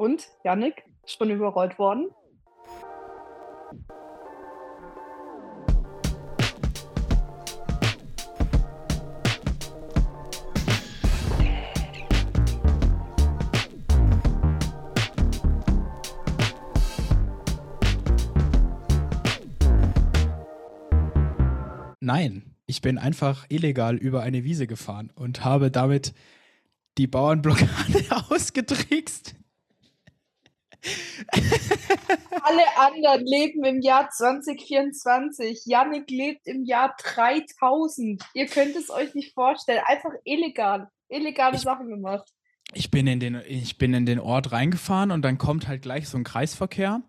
Und, Yannick, schon überrollt worden? Nein, ich bin einfach illegal über eine Wiese gefahren und habe damit die Bauernblockade ausgetrickst. Alle anderen leben im Jahr 2024. Yannick lebt im Jahr 3000. Ihr könnt es euch nicht vorstellen. Einfach illegal. Illegale ich, Sachen gemacht. Ich bin, in den, ich bin in den Ort reingefahren und dann kommt halt gleich so ein Kreisverkehr.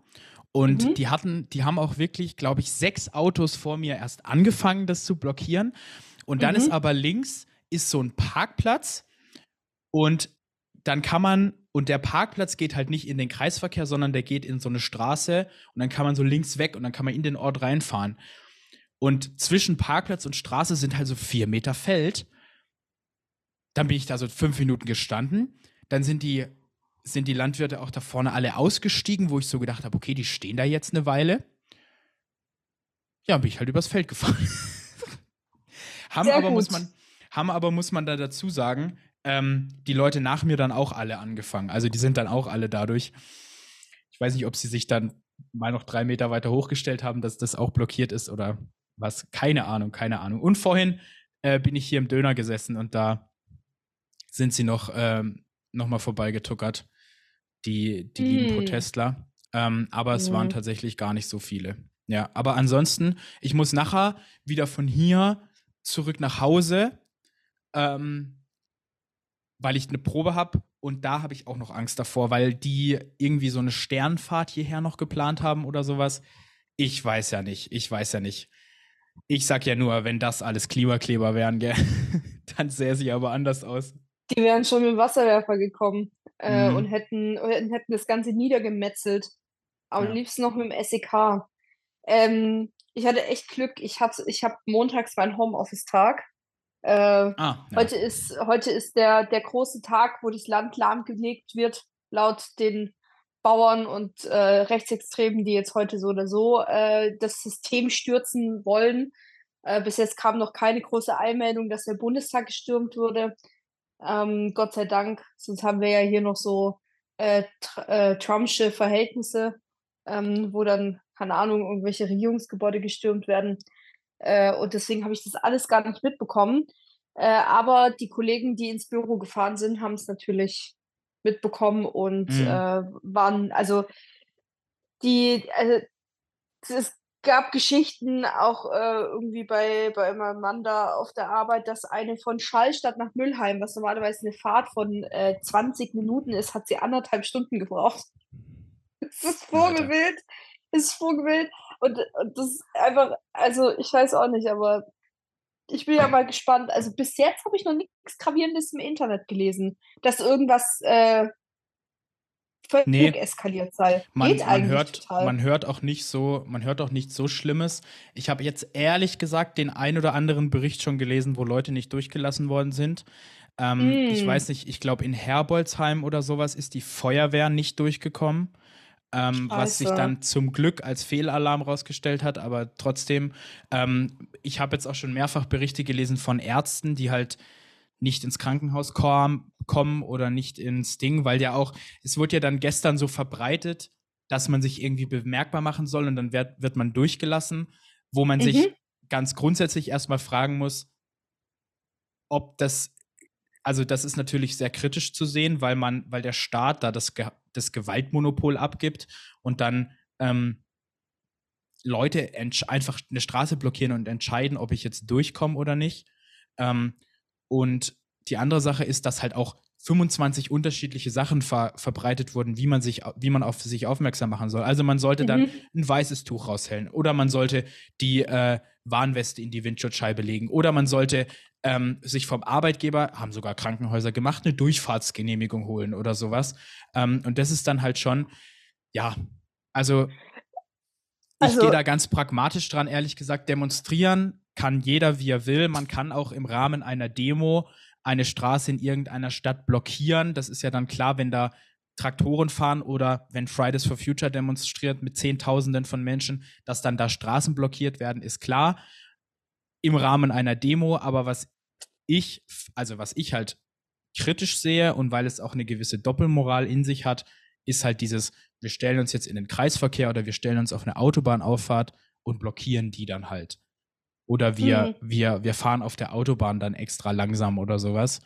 Und mhm. die hatten, die haben auch wirklich, glaube ich, sechs Autos vor mir erst angefangen, das zu blockieren. Und dann mhm. ist aber links ist so ein Parkplatz und dann kann man, und der Parkplatz geht halt nicht in den Kreisverkehr, sondern der geht in so eine Straße und dann kann man so links weg und dann kann man in den Ort reinfahren. Und zwischen Parkplatz und Straße sind halt so vier Meter Feld. Dann bin ich da so fünf Minuten gestanden. Dann sind die sind die Landwirte auch da vorne alle ausgestiegen, wo ich so gedacht habe, okay, die stehen da jetzt eine Weile. Ja, bin ich halt übers Feld gefahren. haben Sehr aber gut. muss man haben aber muss man da dazu sagen, ähm, die Leute nach mir dann auch alle angefangen. Also die sind dann auch alle dadurch. Ich weiß nicht, ob sie sich dann mal noch drei Meter weiter hochgestellt haben, dass das auch blockiert ist oder was. Keine Ahnung, keine Ahnung. Und vorhin äh, bin ich hier im Döner gesessen und da sind sie noch ähm, nochmal vorbeigetuckert, die, die mm. lieben Protestler. Ähm, aber es mm. waren tatsächlich gar nicht so viele. Ja, aber ansonsten, ich muss nachher wieder von hier zurück nach Hause, ähm, weil ich eine Probe habe und da habe ich auch noch Angst davor, weil die irgendwie so eine Sternfahrt hierher noch geplant haben oder sowas. Ich weiß ja nicht, ich weiß ja nicht. Ich sag ja nur, wenn das alles Klimakleber wären, gell, dann sähe sie aber anders aus. Die wären schon mit dem Wasserwerfer gekommen äh, mhm. und hätten, hätten das Ganze niedergemetzelt. Aber ja. liebsten noch mit dem SEK. Ähm, ich hatte echt Glück. Ich habe ich hab montags meinen Homeoffice-Tag. Äh, ah, ja. Heute ist, heute ist der, der große Tag, wo das Land lahmgelegt wird, laut den Bauern und äh, Rechtsextremen, die jetzt heute so oder so äh, das System stürzen wollen. Äh, bis jetzt kam noch keine große Einmeldung, dass der Bundestag gestürmt wurde. Ähm, Gott sei Dank, sonst haben wir ja hier noch so äh, tr äh, Trumpsche Verhältnisse, ähm, wo dann, keine Ahnung, irgendwelche Regierungsgebäude gestürmt werden. Äh, und deswegen habe ich das alles gar nicht mitbekommen. Äh, aber die Kollegen, die ins Büro gefahren sind, haben es natürlich mitbekommen und mhm. Äh, waren, also die, also es gab Geschichten auch äh, irgendwie bei, bei meinem Mann da auf der Arbeit, dass eine von Schallstadt nach Müllheim, was normalerweise eine Fahrt von äh, 20 Minuten ist, hat sie anderthalb Stunden gebraucht. Es ist vorgewählt. Es ist vorgewählt. Und, und das ist einfach, also ich weiß auch nicht, aber ich bin ja mal gespannt. Also bis jetzt habe ich noch nichts Gravierendes im Internet gelesen, dass irgendwas äh, völlig nee, eskaliert sei. Man, Geht man hört, total. man hört auch nicht so, man hört auch nicht so Schlimmes. Ich habe jetzt ehrlich gesagt den ein oder anderen Bericht schon gelesen, wo Leute nicht durchgelassen worden sind. Ähm, mm. Ich weiß nicht, ich glaube in Herbolzheim oder sowas ist die Feuerwehr nicht durchgekommen. Ähm, was sich dann zum Glück als Fehlalarm rausgestellt hat, aber trotzdem, ähm, ich habe jetzt auch schon mehrfach Berichte gelesen von Ärzten, die halt nicht ins Krankenhaus kommen, kommen oder nicht ins Ding, weil ja auch, es wurde ja dann gestern so verbreitet, dass man sich irgendwie bemerkbar machen soll und dann wird, wird man durchgelassen, wo man mhm. sich ganz grundsätzlich erstmal fragen muss, ob das, also das ist natürlich sehr kritisch zu sehen, weil man, weil der Staat da das, Ge das Gewaltmonopol abgibt und dann ähm, Leute einfach eine Straße blockieren und entscheiden, ob ich jetzt durchkomme oder nicht. Ähm, und die andere Sache ist, dass halt auch 25 unterschiedliche Sachen ver verbreitet wurden, wie man sich, wie man auf sich aufmerksam machen soll. Also man sollte mhm. dann ein weißes Tuch raushellen oder man sollte die äh, Warnweste in die Windschutzscheibe legen oder man sollte ähm, sich vom Arbeitgeber, haben sogar Krankenhäuser gemacht, eine Durchfahrtsgenehmigung holen oder sowas. Ähm, und das ist dann halt schon, ja, also ich also, gehe da ganz pragmatisch dran, ehrlich gesagt. Demonstrieren kann jeder, wie er will. Man kann auch im Rahmen einer Demo eine Straße in irgendeiner Stadt blockieren. Das ist ja dann klar, wenn da Traktoren fahren oder wenn Fridays for Future demonstriert mit Zehntausenden von Menschen, dass dann da Straßen blockiert werden, ist klar im Rahmen einer Demo. Aber was ich, also was ich halt kritisch sehe und weil es auch eine gewisse Doppelmoral in sich hat, ist halt dieses, wir stellen uns jetzt in den Kreisverkehr oder wir stellen uns auf eine Autobahnauffahrt und blockieren die dann halt. Oder wir, mhm. wir, wir fahren auf der Autobahn dann extra langsam oder sowas.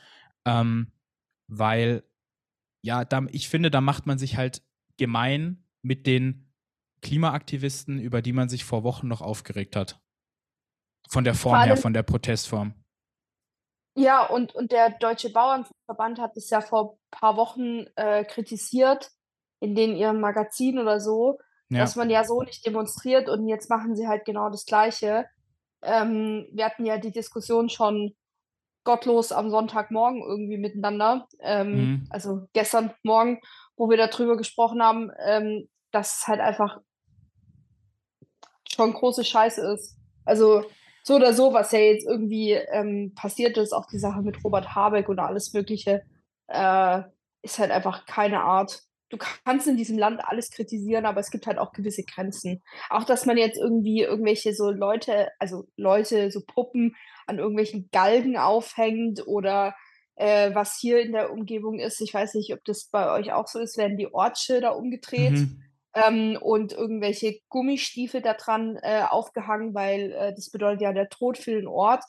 Ähm, weil, ja, da, ich finde, da macht man sich halt gemein mit den Klimaaktivisten, über die man sich vor Wochen noch aufgeregt hat. Von der Form her, von der Protestform. Ja, und, und der Deutsche Bauernverband hat es ja vor ein paar Wochen äh, kritisiert, in den ihrem Magazin oder so, ja. dass man ja so nicht demonstriert und jetzt machen sie halt genau das Gleiche. Ähm, wir hatten ja die Diskussion schon gottlos am Sonntagmorgen irgendwie miteinander, ähm, mhm. also gestern Morgen, wo wir darüber gesprochen haben, ähm, dass es halt einfach schon große Scheiße ist. Also so oder so, was ja jetzt irgendwie ähm, passiert ist, auch die Sache mit Robert Habeck und alles Mögliche, äh, ist halt einfach keine Art. Du kannst in diesem Land alles kritisieren, aber es gibt halt auch gewisse Grenzen. Auch, dass man jetzt irgendwie irgendwelche so Leute, also Leute, so Puppen an irgendwelchen Galgen aufhängt oder äh, was hier in der Umgebung ist. Ich weiß nicht, ob das bei euch auch so ist, werden die Ortsschilder umgedreht. Mhm ähm, und irgendwelche Gummistiefel da dran äh, aufgehangen, weil äh, das bedeutet ja der Tod für den Ort.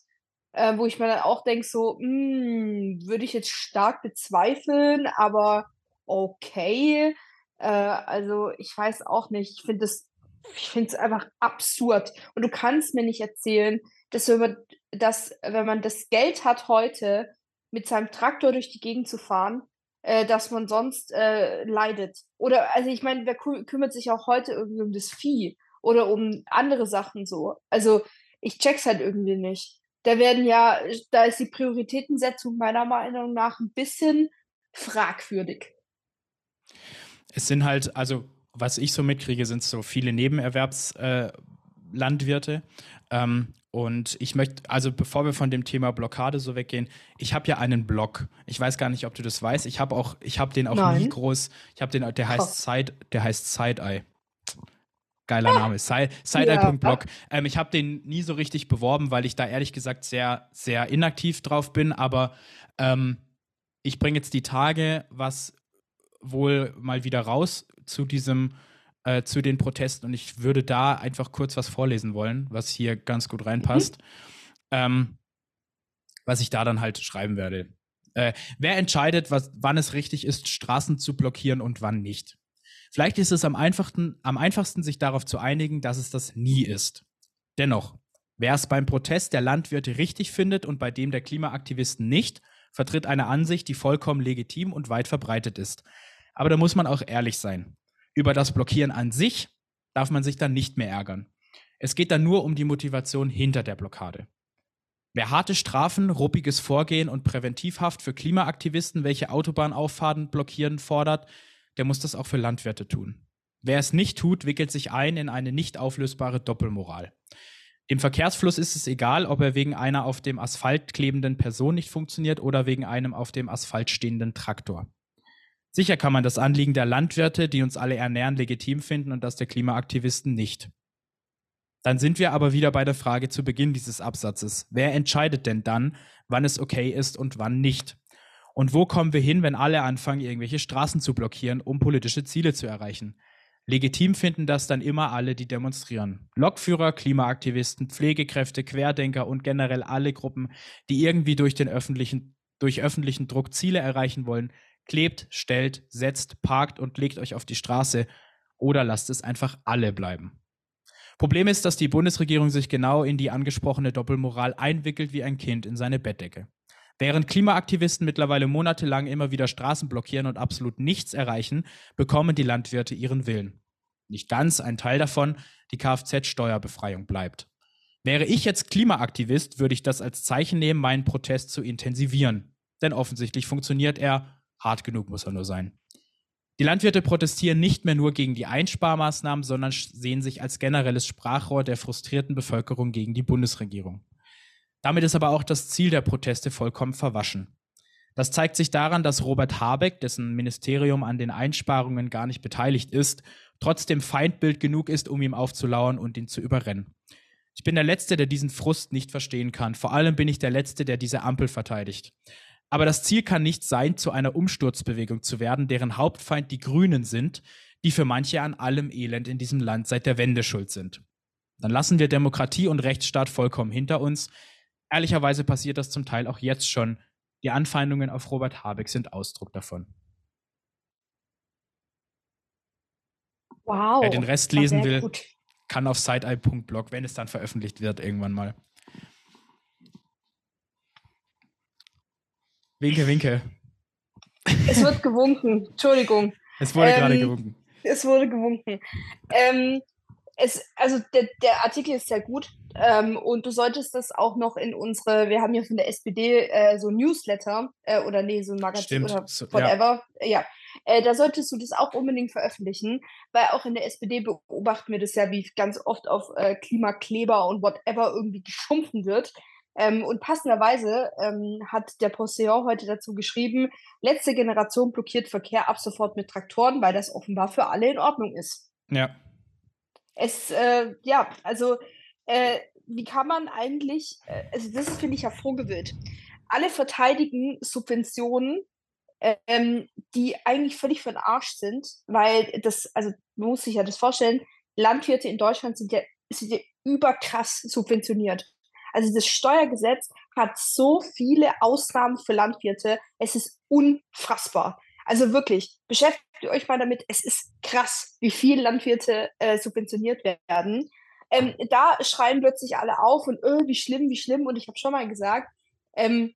Äh, wo ich mir dann auch denke, so, hm, würde ich jetzt stark bezweifeln, aber okay. Äh, also ich weiß auch nicht. Ich finde es ich einfach absurd. Und du kannst mir nicht erzählen, dass wenn, man, dass wenn man das Geld hat, heute mit seinem Traktor durch die Gegend zu fahren, äh, dass man sonst äh, leidet. Oder, also ich meine, wer kü kümmert sich auch heute irgendwie um das Vieh oder um andere Sachen so? Also ich check's halt irgendwie nicht. Da werden ja, da ist die Prioritätensetzung meiner Meinung nach ein bisschen fragwürdig. Es sind halt, also was ich so mitkriege, sind so viele Nebenerwerbslandwirte. Äh, ähm, und ich möchte, also bevor wir von dem Thema Blockade so weggehen, ich habe ja einen Blog. Ich weiß gar nicht, ob du das weißt. Ich habe auch, ich habe den auch Nein. nie groß. Ich habe den, der heißt Side, der heißt Side-Eye. Geiler ah. Name. Side-Eye.blog. Ja. Ähm, ich habe den nie so richtig beworben, weil ich da ehrlich gesagt sehr, sehr inaktiv drauf bin. Aber ähm, ich bringe jetzt die Tage was wohl mal wieder raus zu diesem äh, zu den Protesten und ich würde da einfach kurz was vorlesen wollen, was hier ganz gut reinpasst. Mhm. Ähm, was ich da dann halt schreiben werde. Äh, wer entscheidet, was, wann es richtig ist, Straßen zu blockieren und wann nicht? Vielleicht ist es am einfachsten, am einfachsten, sich darauf zu einigen, dass es das nie ist. Dennoch, wer es beim Protest der Landwirte richtig findet und bei dem der Klimaaktivisten nicht, vertritt eine Ansicht, die vollkommen legitim und weit verbreitet ist. Aber da muss man auch ehrlich sein. Über das Blockieren an sich darf man sich dann nicht mehr ärgern. Es geht dann nur um die Motivation hinter der Blockade. Wer harte Strafen, ruppiges Vorgehen und Präventivhaft für Klimaaktivisten, welche Autobahnauffahrten blockieren, fordert, der muss das auch für Landwirte tun. Wer es nicht tut, wickelt sich ein in eine nicht auflösbare Doppelmoral. Im Verkehrsfluss ist es egal, ob er wegen einer auf dem Asphalt klebenden Person nicht funktioniert oder wegen einem auf dem Asphalt stehenden Traktor. Sicher kann man das Anliegen der Landwirte, die uns alle ernähren, legitim finden und das der Klimaaktivisten nicht. Dann sind wir aber wieder bei der Frage zu Beginn dieses Absatzes. Wer entscheidet denn dann, wann es okay ist und wann nicht? Und wo kommen wir hin, wenn alle anfangen, irgendwelche Straßen zu blockieren, um politische Ziele zu erreichen? Legitim finden das dann immer alle, die demonstrieren. Lokführer, Klimaaktivisten, Pflegekräfte, Querdenker und generell alle Gruppen, die irgendwie durch den öffentlichen, durch öffentlichen Druck Ziele erreichen wollen, klebt, stellt, setzt, parkt und legt euch auf die Straße oder lasst es einfach alle bleiben. Problem ist, dass die Bundesregierung sich genau in die angesprochene Doppelmoral einwickelt wie ein Kind in seine Bettdecke. Während Klimaaktivisten mittlerweile monatelang immer wieder Straßen blockieren und absolut nichts erreichen, bekommen die Landwirte ihren Willen. Nicht ganz, ein Teil davon, die Kfz-Steuerbefreiung bleibt. Wäre ich jetzt Klimaaktivist, würde ich das als Zeichen nehmen, meinen Protest zu intensivieren. Denn offensichtlich funktioniert er Hart genug muss er nur sein. Die Landwirte protestieren nicht mehr nur gegen die Einsparmaßnahmen, sondern sehen sich als generelles Sprachrohr der frustrierten Bevölkerung gegen die Bundesregierung. Damit ist aber auch das Ziel der Proteste vollkommen verwaschen. Das zeigt sich daran, dass Robert Habeck, dessen Ministerium an den Einsparungen gar nicht beteiligt ist, trotzdem Feindbild genug ist, um ihm aufzulauern und ihn zu überrennen. Ich bin der Letzte, der diesen Frust nicht verstehen kann. Vor allem bin ich der Letzte, der diese Ampel verteidigt. Aber das Ziel kann nicht sein, zu einer Umsturzbewegung zu werden, deren Hauptfeind die Grünen sind, die für manche an allem Elend in diesem Land seit der Wende schuld sind. Dann lassen wir Demokratie und Rechtsstaat vollkommen hinter uns. Ehrlicherweise passiert das zum Teil auch jetzt schon. Die Anfeindungen auf Robert Habeck sind Ausdruck davon. Wow. Wer den Rest lesen will, gut. kann auf siteeye.blog, wenn es dann veröffentlicht wird, irgendwann mal. Winke, winke. Es wird gewunken. Entschuldigung. Es wurde ähm, gerade gewunken. Es wurde gewunken. Ähm, es, also der, der Artikel ist sehr gut ähm, und du solltest das auch noch in unsere, wir haben ja von der SPD äh, so Newsletter äh, oder nee, so ein Magazin Stimmt. oder whatever. Ja, ja. Äh, da solltest du das auch unbedingt veröffentlichen, weil auch in der SPD beobachten wir das ja, wie ganz oft auf äh, Klimakleber und whatever irgendwie geschumpfen wird. Ähm, und passenderweise ähm, hat der Postillon heute dazu geschrieben, letzte Generation blockiert Verkehr ab sofort mit Traktoren, weil das offenbar für alle in Ordnung ist. Ja. Es, äh, ja, also äh, wie kann man eigentlich, äh, also das finde ich ja vorgewillt. Alle verteidigen Subventionen, ähm, die eigentlich völlig für den Arsch sind, weil das, also man muss sich ja das vorstellen, Landwirte in Deutschland sind ja, sind ja überkrass subventioniert. Also das Steuergesetz hat so viele Ausnahmen für Landwirte. Es ist unfassbar. Also wirklich, beschäftigt euch mal damit. Es ist krass, wie viel Landwirte äh, subventioniert werden. Ähm, da schreien plötzlich alle auf und öh, wie schlimm, wie schlimm. Und ich habe schon mal gesagt, ähm,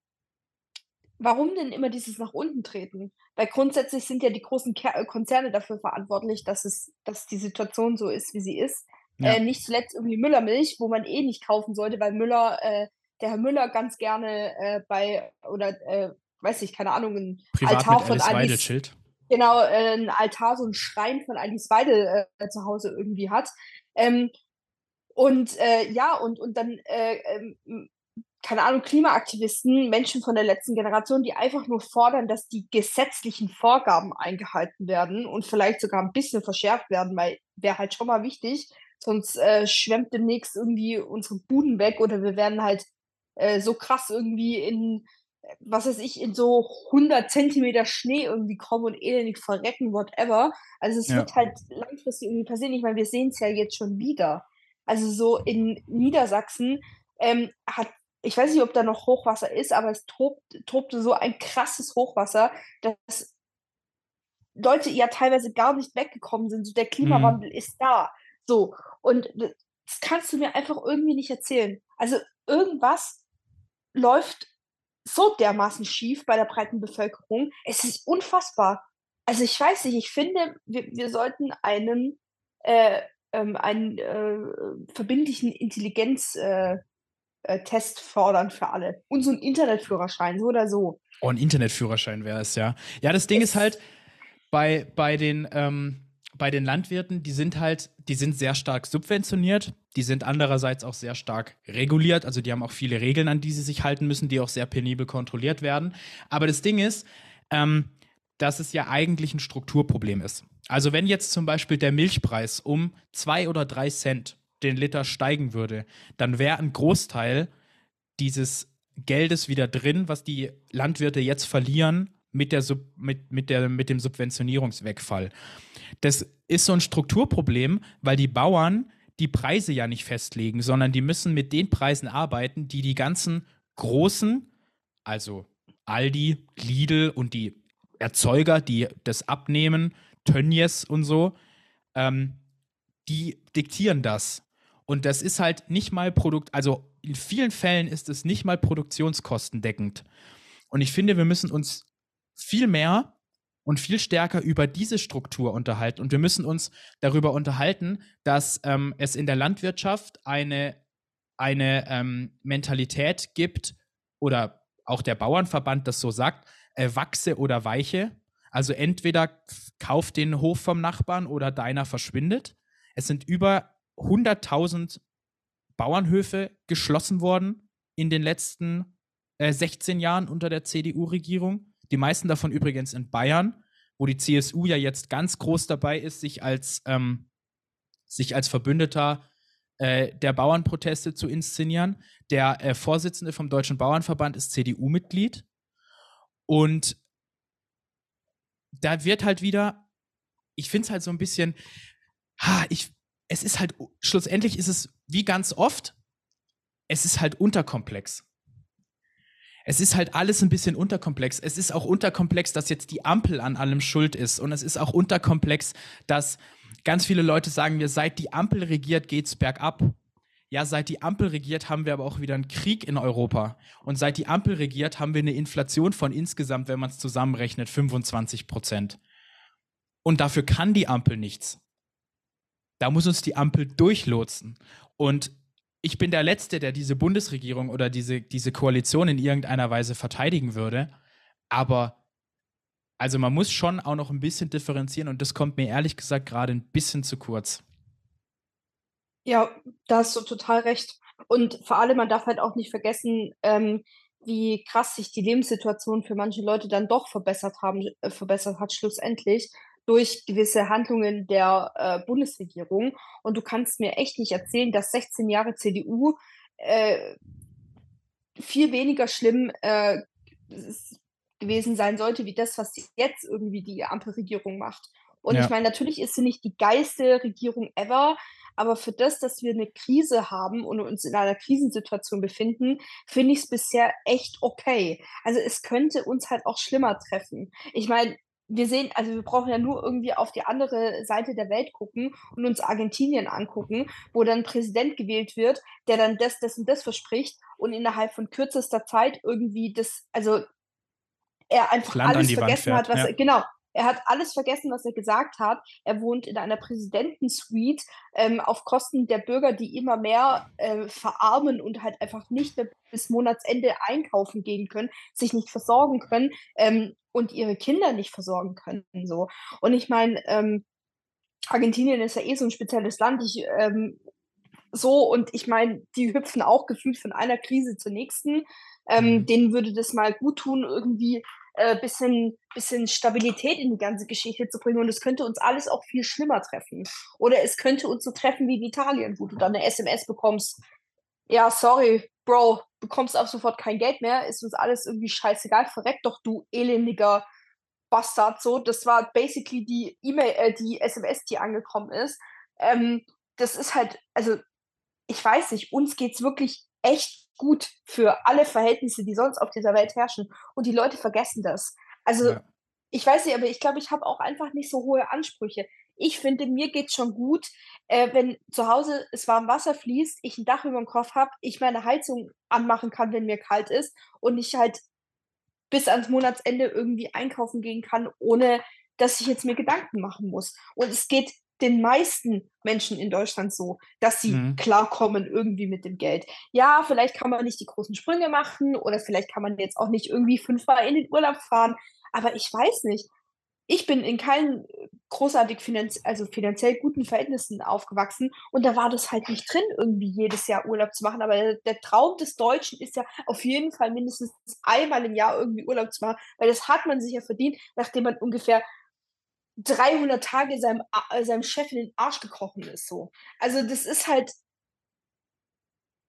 warum denn immer dieses nach unten treten? Weil grundsätzlich sind ja die großen Ker Konzerne dafür verantwortlich, dass es, dass die Situation so ist, wie sie ist. Ja. Äh, nicht zuletzt irgendwie Müllermilch, wo man eh nicht kaufen sollte, weil Müller, äh, der Herr Müller ganz gerne äh, bei, oder äh, weiß ich, keine Ahnung, ein Privat Altar von Alice Schild. Genau, äh, ein Altar, so ein Schrein von Alice Weidel äh, zu Hause irgendwie hat. Ähm, und ja, und, und dann ähm, keine Ahnung, Klimaaktivisten, Menschen von der letzten Generation, die einfach nur fordern, dass die gesetzlichen Vorgaben eingehalten werden und vielleicht sogar ein bisschen verschärft werden, weil wäre halt schon mal wichtig, sonst äh, schwemmt demnächst irgendwie unsere Buden weg oder wir werden halt äh, so krass irgendwie in, was weiß ich, in so 100 Zentimeter Schnee irgendwie kommen und elendig verrecken, whatever. Also es ja. wird halt langfristig irgendwie passieren. Ich meine, wir sehen es ja jetzt schon wieder. Also so in Niedersachsen ähm, hat ich weiß nicht, ob da noch Hochwasser ist, aber es tobt, tobte so ein krasses Hochwasser, dass Leute ja teilweise gar nicht weggekommen sind. So, der mhm. Klimawandel mhm. ist da. So, und das kannst du mir einfach irgendwie nicht erzählen. Also irgendwas läuft so dermaßen schief bei der breiten Bevölkerung. Es ist unfassbar. Also ich weiß nicht, ich finde, wir, wir sollten einen, äh, ähm, einen äh, verbindlichen Intelligenztest äh, äh fordern für alle. Und so einen Internetführerschein, so oder so. Oh, ein Internetführerschein wäre es, ja. Ja, das Ding es ist halt, bei, bei den ähm, bei den Landwirten, die sind halt, die sind sehr stark subventioniert, die sind andererseits auch sehr stark reguliert, also die haben auch viele Regeln, an die sie sich halten müssen, die auch sehr penibel kontrolliert werden. Aber das Ding ist, ähm, dass es ja eigentlich ein Strukturproblem ist. Also wenn jetzt zum Beispiel der Milchpreis um zwei oder drei Cent den Liter steigen würde, dann wäre ein Großteil dieses Geldes wieder drin, was die Landwirte jetzt verlieren mit, der Sub, mit, mit, der, mit dem Subventionierungswegfall. Das ist so ein Strukturproblem, weil die Bauern die Preise ja nicht festlegen, sondern die müssen mit den Preisen arbeiten, die die ganzen großen, also Aldi, Lidl und die Erzeuger, die das abnehmen, Tönnies und so, ähm, die diktieren das. Und das ist halt nicht mal Produkt, also in vielen Fällen ist es nicht mal produktionskostendeckend. Und ich finde, wir müssen uns viel mehr und viel stärker über diese Struktur unterhalten. Und wir müssen uns darüber unterhalten, dass ähm, es in der Landwirtschaft eine, eine ähm, Mentalität gibt oder auch der Bauernverband das so sagt, äh, wachse oder weiche. Also entweder kauf den Hof vom Nachbarn oder deiner verschwindet. Es sind über 100.000 Bauernhöfe geschlossen worden in den letzten äh, 16 Jahren unter der CDU-Regierung. Die meisten davon übrigens in Bayern, wo die CSU ja jetzt ganz groß dabei ist, sich als, ähm, sich als Verbündeter äh, der Bauernproteste zu inszenieren. Der äh, Vorsitzende vom Deutschen Bauernverband ist CDU-Mitglied. Und da wird halt wieder, ich finde es halt so ein bisschen, ha, ich, es ist halt, schlussendlich ist es wie ganz oft, es ist halt unterkomplex. Es ist halt alles ein bisschen unterkomplex. Es ist auch unterkomplex, dass jetzt die Ampel an allem schuld ist. Und es ist auch unterkomplex, dass ganz viele Leute sagen mir, seit die Ampel regiert, geht's bergab. Ja, seit die Ampel regiert, haben wir aber auch wieder einen Krieg in Europa. Und seit die Ampel regiert, haben wir eine Inflation von insgesamt, wenn man es zusammenrechnet, 25 Prozent. Und dafür kann die Ampel nichts. Da muss uns die Ampel durchlotsen. Und ich bin der Letzte, der diese Bundesregierung oder diese, diese Koalition in irgendeiner Weise verteidigen würde. Aber also man muss schon auch noch ein bisschen differenzieren und das kommt mir ehrlich gesagt gerade ein bisschen zu kurz. Ja, da hast du total recht. Und vor allem, man darf halt auch nicht vergessen, ähm, wie krass sich die Lebenssituation für manche Leute dann doch verbessert haben, äh, verbessert hat schlussendlich durch gewisse Handlungen der äh, Bundesregierung. Und du kannst mir echt nicht erzählen, dass 16 Jahre CDU äh, viel weniger schlimm äh, gewesen sein sollte, wie das, was jetzt irgendwie die Ampelregierung macht. Und ja. ich meine, natürlich ist sie nicht die geilste Regierung ever, aber für das, dass wir eine Krise haben und uns in einer Krisensituation befinden, finde ich es bisher echt okay. Also es könnte uns halt auch schlimmer treffen. Ich meine, wir sehen, also wir brauchen ja nur irgendwie auf die andere Seite der Welt gucken und uns Argentinien angucken, wo dann ein Präsident gewählt wird, der dann das, das und das verspricht und innerhalb von kürzester Zeit irgendwie das, also er einfach alles vergessen hat, was ja. er, genau, er hat alles vergessen, was er gesagt hat. Er wohnt in einer Präsidentensuite ähm, auf Kosten der Bürger, die immer mehr äh, verarmen und halt einfach nicht mehr bis Monatsende einkaufen gehen können, sich nicht versorgen können ähm, und ihre Kinder nicht versorgen können. So. Und ich meine, ähm, Argentinien ist ja eh so ein spezielles Land. Ich, ähm, so, und ich meine, die hüpfen auch gefühlt von einer Krise zur nächsten. Ähm, mhm. denen würde das mal gut tun, irgendwie äh, bisschen, bisschen Stabilität in die ganze Geschichte zu bringen. Und es könnte uns alles auch viel schlimmer treffen. Oder es könnte uns so treffen wie in Italien, wo du dann eine SMS bekommst. Ja, sorry, Bro, bekommst ab sofort kein Geld mehr, ist uns alles irgendwie scheißegal, verreck doch, du elendiger Bastard. So, das war basically die E-Mail, äh, die SMS, die angekommen ist. Ähm, das ist halt, also, ich weiß nicht, uns geht's wirklich echt gut für alle Verhältnisse, die sonst auf dieser Welt herrschen. Und die Leute vergessen das. Also, ja. ich weiß nicht, aber ich glaube, ich habe auch einfach nicht so hohe Ansprüche. Ich finde, mir geht es schon gut, äh, wenn zu Hause es warm Wasser fließt, ich ein Dach über dem Kopf habe, ich meine Heizung anmachen kann, wenn mir kalt ist und ich halt bis ans Monatsende irgendwie einkaufen gehen kann, ohne dass ich jetzt mir Gedanken machen muss. Und es geht den meisten Menschen in Deutschland so, dass sie mhm. klarkommen irgendwie mit dem Geld. Ja, vielleicht kann man nicht die großen Sprünge machen oder vielleicht kann man jetzt auch nicht irgendwie fünfmal in den Urlaub fahren, aber ich weiß nicht. Ich bin in keinen großartig finanz also finanziell guten Verhältnissen aufgewachsen und da war das halt nicht drin, irgendwie jedes Jahr Urlaub zu machen. Aber der, der Traum des Deutschen ist ja auf jeden Fall mindestens einmal im Jahr irgendwie Urlaub zu machen, weil das hat man sich ja verdient, nachdem man ungefähr 300 Tage seinem, äh, seinem Chef in den Arsch gekrochen ist. So. Also das ist halt.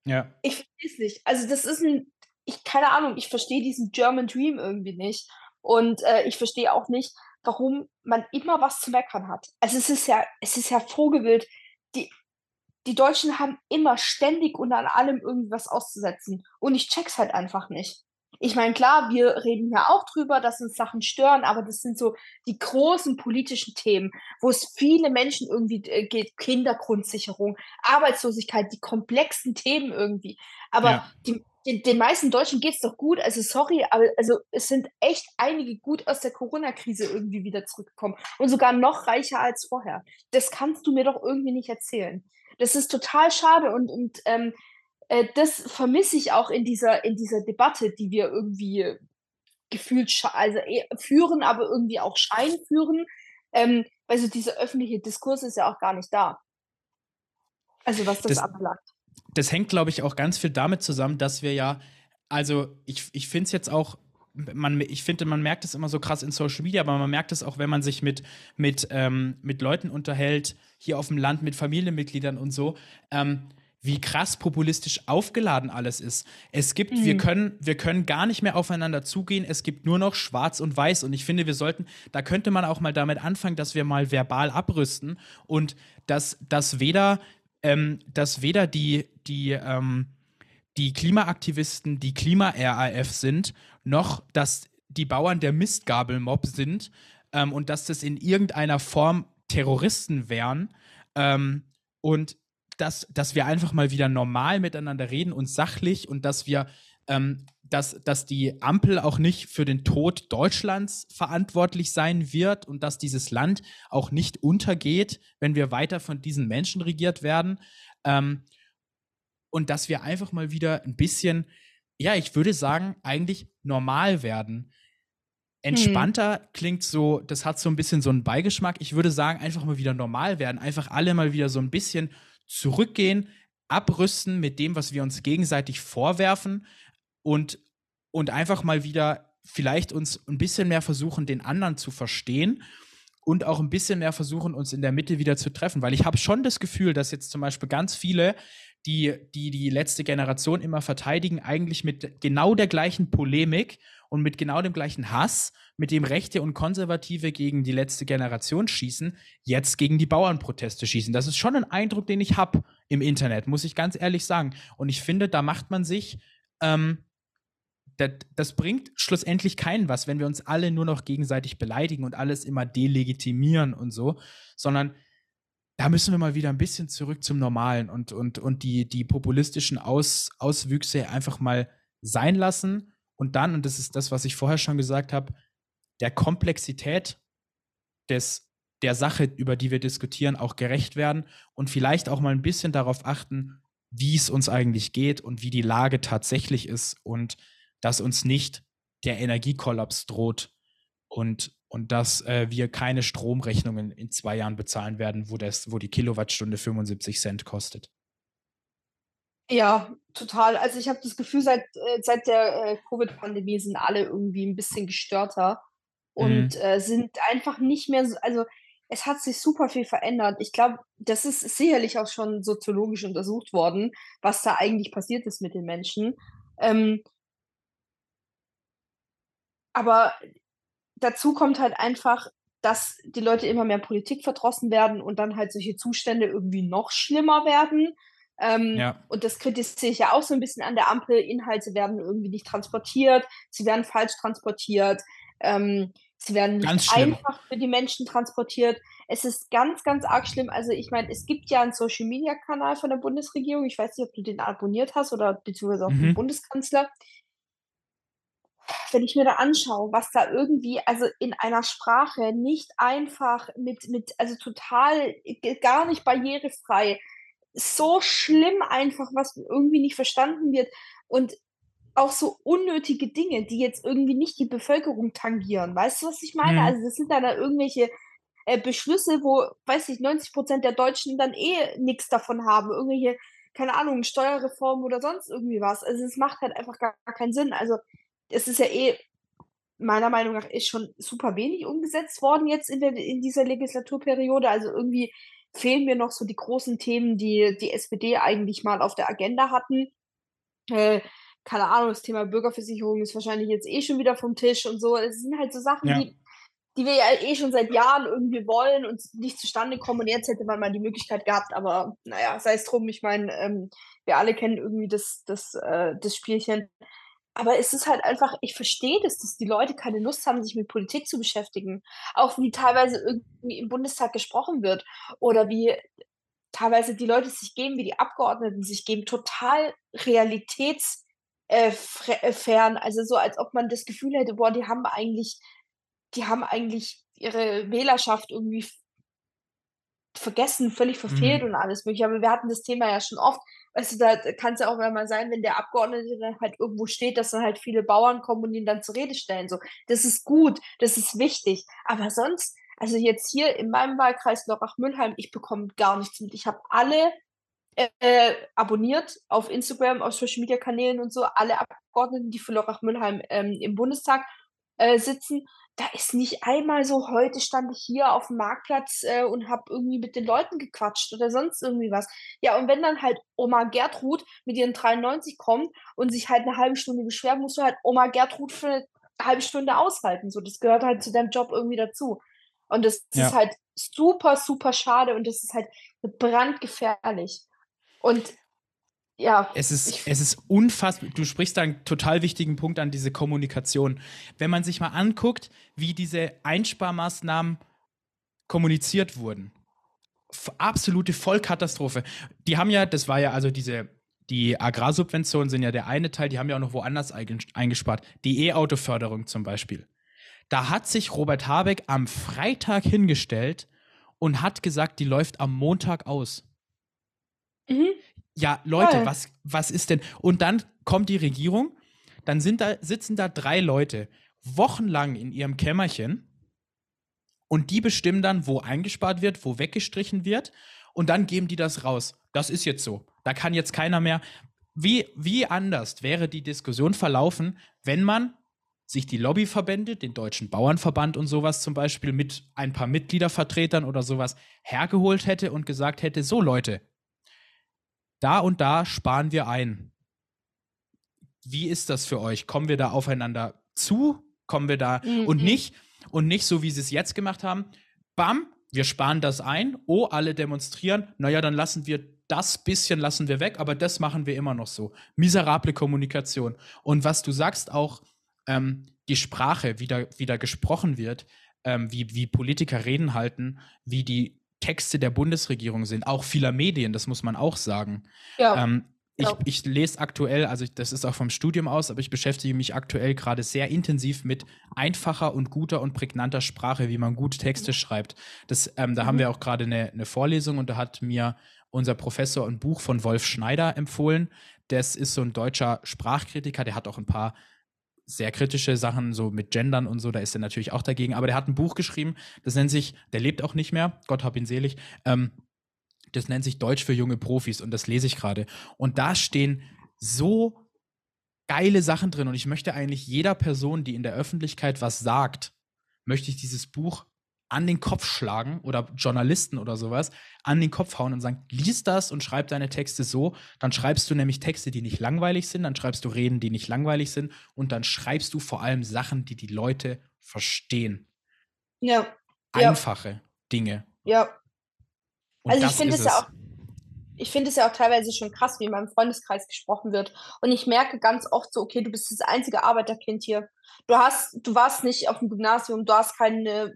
Ja. Ich verstehe es nicht. Also das ist ein. Ich, keine Ahnung, ich verstehe diesen German Dream irgendwie nicht. Und äh, ich verstehe auch nicht, warum man immer was zu meckern hat. Also es ist ja, es ist ja vorgewillt, die, die Deutschen haben immer ständig und an allem irgendwas auszusetzen. Und ich check's halt einfach nicht ich meine, klar, wir reden ja auch drüber, dass uns Sachen stören, aber das sind so die großen politischen Themen, wo es viele Menschen irgendwie äh, geht, Kindergrundsicherung, Arbeitslosigkeit, die komplexen Themen irgendwie. Aber ja. die, den, den, meisten Deutschen geht es doch gut. Also sorry, aber also es sind echt einige gut aus der Corona-Krise irgendwie wieder zurückgekommen und sogar noch reicher als vorher. Das kannst du mir doch irgendwie nicht erzählen. Das ist total schade und, und ähm, äh, das vermisse ich auch in dieser, in dieser Debatte, die wir irgendwie gefühlt also führen, aber irgendwie auch Schein führen. Ähm, also dieser öffentliche Diskurs ist ja auch gar nicht da. Also was das, das anbelangt. Das hängt, glaube ich, auch ganz viel damit zusammen, dass wir ja, also ich, ich finde es jetzt auch man, ich finde, man merkt es immer so krass in Social Media, aber man merkt es auch, wenn man sich mit, mit, ähm, mit Leuten unterhält, hier auf dem Land, mit Familienmitgliedern und so. Ähm, wie krass populistisch aufgeladen alles ist. Es gibt, mhm. wir können, wir können gar nicht mehr aufeinander zugehen. Es gibt nur noch Schwarz und Weiß. Und ich finde, wir sollten, da könnte man auch mal damit anfangen, dass wir mal verbal abrüsten und dass, dass weder, ähm, dass weder die, die, ähm, die Klimaaktivisten die Klima-RAF sind, noch dass die Bauern der Mistgabelmob sind ähm, und dass das in irgendeiner Form Terroristen wären. Ähm, und dass, dass wir einfach mal wieder normal miteinander reden und sachlich und dass wir, ähm, dass, dass die Ampel auch nicht für den Tod Deutschlands verantwortlich sein wird und dass dieses Land auch nicht untergeht, wenn wir weiter von diesen Menschen regiert werden. Ähm, und dass wir einfach mal wieder ein bisschen, ja, ich würde sagen, eigentlich normal werden. Entspannter hm. klingt so, das hat so ein bisschen so einen Beigeschmack. Ich würde sagen, einfach mal wieder normal werden. Einfach alle mal wieder so ein bisschen zurückgehen, abrüsten mit dem, was wir uns gegenseitig vorwerfen und, und einfach mal wieder vielleicht uns ein bisschen mehr versuchen, den anderen zu verstehen und auch ein bisschen mehr versuchen, uns in der Mitte wieder zu treffen. Weil ich habe schon das Gefühl, dass jetzt zum Beispiel ganz viele, die, die die letzte Generation immer verteidigen, eigentlich mit genau der gleichen Polemik und mit genau dem gleichen Hass, mit dem Rechte und Konservative gegen die letzte Generation schießen, jetzt gegen die Bauernproteste schießen. Das ist schon ein Eindruck, den ich habe im Internet, muss ich ganz ehrlich sagen. Und ich finde, da macht man sich, ähm, das, das bringt schlussendlich keinen was, wenn wir uns alle nur noch gegenseitig beleidigen und alles immer delegitimieren und so, sondern da müssen wir mal wieder ein bisschen zurück zum Normalen und, und, und die, die populistischen Aus, Auswüchse einfach mal sein lassen und dann, und das ist das, was ich vorher schon gesagt habe, der Komplexität des, der Sache, über die wir diskutieren, auch gerecht werden und vielleicht auch mal ein bisschen darauf achten, wie es uns eigentlich geht und wie die Lage tatsächlich ist und dass uns nicht der Energiekollaps droht und, und dass äh, wir keine Stromrechnungen in zwei Jahren bezahlen werden, wo, das, wo die Kilowattstunde 75 Cent kostet. Ja, total. Also ich habe das Gefühl, seit, äh, seit der äh, Covid-Pandemie sind alle irgendwie ein bisschen gestörter und mhm. äh, sind einfach nicht mehr so, also es hat sich super viel verändert. Ich glaube, das ist sicherlich auch schon soziologisch untersucht worden, was da eigentlich passiert ist mit den Menschen. Ähm, aber dazu kommt halt einfach, dass die Leute immer mehr Politik verdrossen werden und dann halt solche Zustände irgendwie noch schlimmer werden. Ähm, ja. Und das kritisiere ich ja auch so ein bisschen an der Ampel. Inhalte werden irgendwie nicht transportiert, sie werden falsch transportiert, ähm, sie werden nicht einfach für die Menschen transportiert. Es ist ganz, ganz arg schlimm. Also ich meine, es gibt ja einen Social-Media-Kanal von der Bundesregierung. Ich weiß nicht, ob du den abonniert hast oder beziehungsweise auch mhm. den Bundeskanzler. Wenn ich mir da anschaue, was da irgendwie, also in einer Sprache nicht einfach mit, mit, also total gar nicht barrierefrei, so schlimm einfach, was irgendwie nicht verstanden wird und auch so unnötige Dinge, die jetzt irgendwie nicht die Bevölkerung tangieren. Weißt du, was ich meine? Mhm. Also das sind dann da irgendwelche äh, Beschlüsse, wo, weiß ich, 90 Prozent der Deutschen dann eh nichts davon haben. Irgendwelche, keine Ahnung, Steuerreform oder sonst irgendwie was. Also es macht halt einfach gar, gar keinen Sinn. Also es ist ja eh meiner Meinung nach ist schon super wenig umgesetzt worden jetzt in, der, in dieser Legislaturperiode. Also irgendwie fehlen mir noch so die großen Themen, die die SPD eigentlich mal auf der Agenda hatten. Äh, keine Ahnung, das Thema Bürgerversicherung ist wahrscheinlich jetzt eh schon wieder vom Tisch und so. Es sind halt so Sachen, ja. die, die wir ja eh schon seit Jahren irgendwie wollen und nicht zustande kommen. Und jetzt hätte man mal die Möglichkeit gehabt, aber naja, sei es drum. Ich meine, ähm, wir alle kennen irgendwie das, das, äh, das Spielchen. Aber es ist halt einfach, ich verstehe das, dass die Leute keine Lust haben, sich mit Politik zu beschäftigen. Auch wie teilweise irgendwie im Bundestag gesprochen wird oder wie teilweise die Leute sich geben, wie die Abgeordneten sich geben, total realitätsfern. Also so, als ob man das Gefühl hätte, boah, die haben eigentlich, die haben eigentlich ihre Wählerschaft irgendwie vergessen, völlig verfehlt mhm. und alles mögliche. Aber wir hatten das Thema ja schon oft. Weißt du, da kann es ja auch mal sein, wenn der Abgeordnete dann halt irgendwo steht, dass dann halt viele Bauern kommen und ihn dann zur Rede stellen. So, das ist gut, das ist wichtig. Aber sonst, also jetzt hier in meinem Wahlkreis Lorach-Müllheim, ich bekomme gar nichts mit. Ich habe alle äh, abonniert auf Instagram, auf Social Media Kanälen und so, alle Abgeordneten, die für Lorach Müllheim ähm, im Bundestag äh, sitzen. Da ist nicht einmal so, heute stand ich hier auf dem Marktplatz äh, und habe irgendwie mit den Leuten gequatscht oder sonst irgendwie was. Ja, und wenn dann halt Oma Gertrud mit ihren 93 kommt und sich halt eine halbe Stunde beschwert, musst du halt Oma Gertrud für eine halbe Stunde aushalten. So, das gehört halt zu deinem Job irgendwie dazu. Und das, ja. ist halt super, super schade und das ist halt brandgefährlich. Und ja. Es ist, es ist unfassbar. Du sprichst da einen total wichtigen Punkt an, diese Kommunikation. Wenn man sich mal anguckt, wie diese Einsparmaßnahmen kommuniziert wurden. Absolute Vollkatastrophe. Die haben ja, das war ja also diese, die Agrarsubventionen sind ja der eine Teil, die haben ja auch noch woanders eingespart. Die E-Auto-Förderung zum Beispiel. Da hat sich Robert Habeck am Freitag hingestellt und hat gesagt, die läuft am Montag aus. Mhm. Ja, Leute, Voll. was, was ist denn? Und dann kommt die Regierung, dann sind da, sitzen da drei Leute wochenlang in ihrem Kämmerchen und die bestimmen dann, wo eingespart wird, wo weggestrichen wird und dann geben die das raus. Das ist jetzt so. Da kann jetzt keiner mehr. Wie, wie anders wäre die Diskussion verlaufen, wenn man sich die Lobbyverbände, den Deutschen Bauernverband und sowas zum Beispiel mit ein paar Mitgliedervertretern oder sowas hergeholt hätte und gesagt hätte, so Leute, da und da sparen wir ein. Wie ist das für euch? Kommen wir da aufeinander zu? Kommen wir da mhm. und nicht und nicht so, wie sie es jetzt gemacht haben. Bam, wir sparen das ein. Oh, alle demonstrieren. Naja, dann lassen wir das bisschen lassen wir weg, aber das machen wir immer noch so. Miserable Kommunikation. Und was du sagst auch, ähm, die Sprache, wie da, wie da gesprochen wird, ähm, wie, wie Politiker reden halten, wie die Texte der Bundesregierung sind, auch vieler Medien, das muss man auch sagen. Ja. Ähm, ich, ich, lese aktuell, also ich, das ist auch vom Studium aus, aber ich beschäftige mich aktuell gerade sehr intensiv mit einfacher und guter und prägnanter Sprache, wie man gut Texte schreibt. Das, ähm, da mhm. haben wir auch gerade eine, eine Vorlesung und da hat mir unser Professor ein Buch von Wolf Schneider empfohlen. Das ist so ein deutscher Sprachkritiker, der hat auch ein paar sehr kritische Sachen, so mit Gendern und so, da ist er natürlich auch dagegen. Aber der hat ein Buch geschrieben, das nennt sich, der lebt auch nicht mehr, Gott hab ihn selig, ähm, das nennt sich Deutsch für junge Profis und das lese ich gerade. Und da stehen so geile Sachen drin und ich möchte eigentlich jeder Person, die in der Öffentlichkeit was sagt, möchte ich dieses Buch an den Kopf schlagen oder Journalisten oder sowas an den Kopf hauen und sagen, lies das und schreib deine Texte so. Dann schreibst du nämlich Texte, die nicht langweilig sind, dann schreibst du Reden, die nicht langweilig sind und dann schreibst du vor allem Sachen, die die Leute verstehen. Ja. Einfache ja. Dinge. Ja. Und also ich finde es ja auch ich finde es ja auch teilweise schon krass, wie in meinem Freundeskreis gesprochen wird. Und ich merke ganz oft so, okay, du bist das einzige Arbeiterkind hier. Du hast, du warst nicht auf dem Gymnasium, du hast keine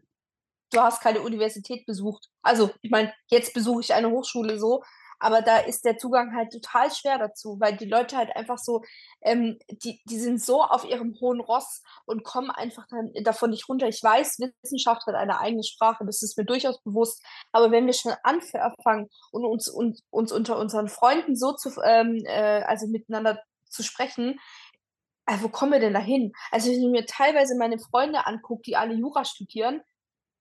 du hast keine Universität besucht. Also, ich meine, jetzt besuche ich eine Hochschule so, aber da ist der Zugang halt total schwer dazu, weil die Leute halt einfach so, ähm, die, die sind so auf ihrem hohen Ross und kommen einfach dann davon nicht runter. Ich weiß, Wissenschaft hat eine eigene Sprache, das ist mir durchaus bewusst, aber wenn wir schon anfangen und uns, und, uns unter unseren Freunden so zu, ähm, äh, also miteinander zu sprechen, also wo kommen wir denn da hin? Also wenn ich mir teilweise meine Freunde angucke, die alle Jura studieren,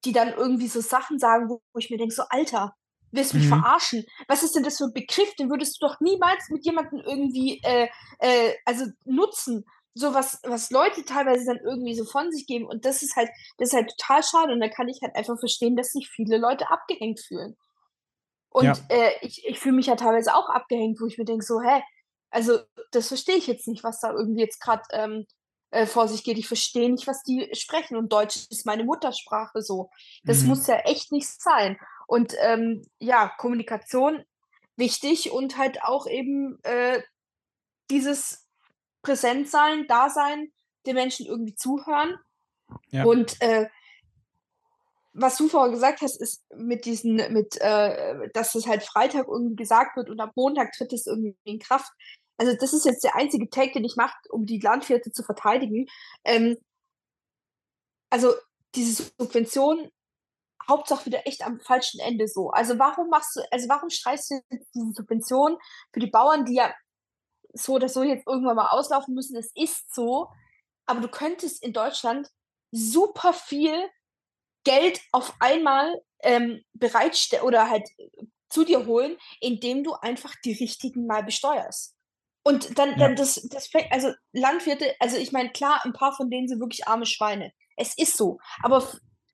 die dann irgendwie so Sachen sagen, wo, wo ich mir denke, so Alter, willst du mich mhm. verarschen? Was ist denn das für ein Begriff? Den würdest du doch niemals mit jemandem irgendwie äh, äh, also nutzen. So was, was Leute teilweise dann irgendwie so von sich geben. Und das ist halt, das ist halt total schade. Und da kann ich halt einfach verstehen, dass sich viele Leute abgehängt fühlen. Und ja. äh, ich, ich fühle mich ja teilweise auch abgehängt, wo ich mir denke, so, hä, also das verstehe ich jetzt nicht, was da irgendwie jetzt gerade ähm, äh, vor sich geht. Ich verstehe nicht, was die sprechen. Und Deutsch ist meine Muttersprache so. Das mhm. muss ja echt nicht sein. Und ähm, ja, Kommunikation wichtig und halt auch eben äh, dieses Präsentsein, Dasein, den Menschen irgendwie zuhören. Ja. Und äh, was du vorher gesagt hast, ist mit diesen, mit, äh, dass es halt Freitag irgendwie gesagt wird und ab Montag tritt es irgendwie in Kraft also das ist jetzt der einzige Take, den ich mache, um die Landwirte zu verteidigen. Ähm, also diese Subvention, Hauptsache wieder echt am falschen Ende so. Also warum machst du, also warum streichst du diese Subvention für die Bauern, die ja so oder so jetzt irgendwann mal auslaufen müssen? Es ist so, aber du könntest in Deutschland super viel Geld auf einmal ähm, bereitstellen oder halt zu dir holen, indem du einfach die richtigen mal besteuerst. Und dann, dann ja. das, das, also Landwirte, also ich meine, klar, ein paar von denen sind wirklich arme Schweine. Es ist so. Aber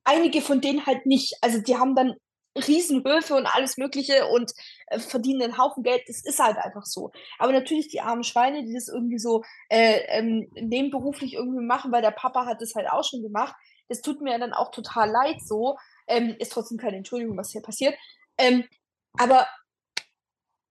einige von denen halt nicht. Also die haben dann Riesenhöfe und alles Mögliche und äh, verdienen einen Haufen Geld. Das ist halt einfach so. Aber natürlich die armen Schweine, die das irgendwie so äh, ähm, nebenberuflich irgendwie machen, weil der Papa hat das halt auch schon gemacht. Das tut mir dann auch total leid so. Ähm, ist trotzdem keine Entschuldigung, was hier passiert. Ähm, aber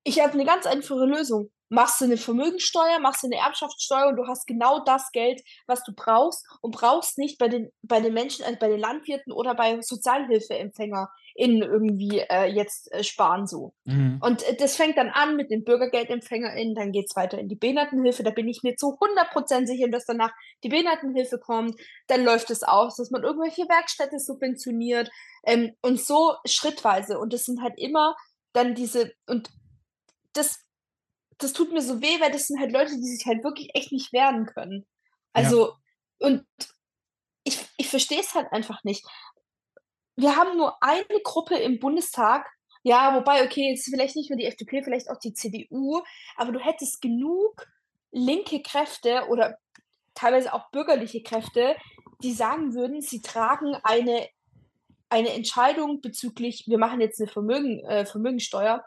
ich habe eine ganz einfache Lösung machst du eine Vermögensteuer, machst du eine Erbschaftssteuer und du hast genau das Geld, was du brauchst und brauchst nicht bei den, bei den Menschen, also bei den Landwirten oder bei SozialhilfeempfängerInnen irgendwie äh, jetzt äh, sparen so. Mhm. Und äh, das fängt dann an mit den BürgergeldempfängerInnen, dann geht es weiter in die Behindertenhilfe, da bin ich mir zu 100% sicher, dass danach die Behindertenhilfe kommt, dann läuft es aus, dass man irgendwelche Werkstätte subventioniert ähm, und so schrittweise und das sind halt immer dann diese, und das das tut mir so weh, weil das sind halt Leute, die sich halt wirklich echt nicht wehren können. Also, ja. und ich, ich verstehe es halt einfach nicht. Wir haben nur eine Gruppe im Bundestag, ja, wobei, okay, jetzt vielleicht nicht nur die FDP, vielleicht auch die CDU, aber du hättest genug linke Kräfte oder teilweise auch bürgerliche Kräfte, die sagen würden, sie tragen eine, eine Entscheidung bezüglich, wir machen jetzt eine Vermögen, äh, Vermögensteuer,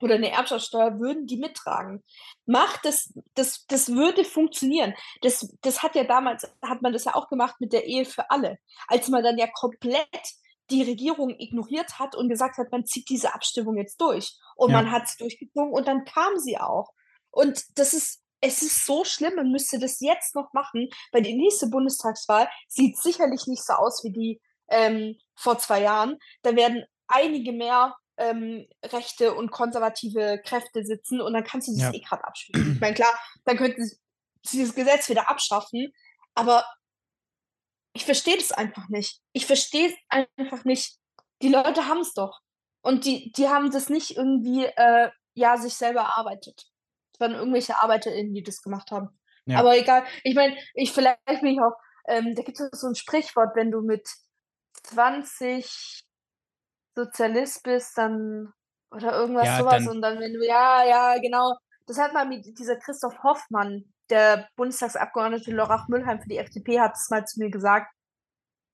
oder eine Erbschaftssteuer würden die mittragen. Macht das, das, das würde funktionieren. Das, das hat ja damals, hat man das ja auch gemacht mit der Ehe für alle. Als man dann ja komplett die Regierung ignoriert hat und gesagt hat, man zieht diese Abstimmung jetzt durch. Und ja. man hat es durchgezogen und dann kam sie auch. Und das ist, es ist so schlimm, man müsste das jetzt noch machen, weil die nächste Bundestagswahl sieht sicherlich nicht so aus wie die ähm, vor zwei Jahren. Da werden einige mehr ähm, rechte und konservative Kräfte sitzen und dann kannst du das ja. eh gerade abspielen. Ich meine, klar, dann könnten sie dieses Gesetz wieder abschaffen, aber ich verstehe das einfach nicht. Ich verstehe es einfach nicht. Die Leute haben es doch. Und die, die haben das nicht irgendwie, äh, ja, sich selber erarbeitet. Es waren irgendwelche ArbeiterInnen, die das gemacht haben. Ja. Aber egal. Ich meine, ich vielleicht bin ich auch, ähm, da gibt es so ein Sprichwort, wenn du mit 20 Sozialist bist, dann oder irgendwas ja, sowas dann, und dann, wenn du, ja, ja, genau. Das hat mal mit dieser Christoph Hoffmann, der Bundestagsabgeordnete Lorach Müllheim für die FDP, hat es mal zu mir gesagt.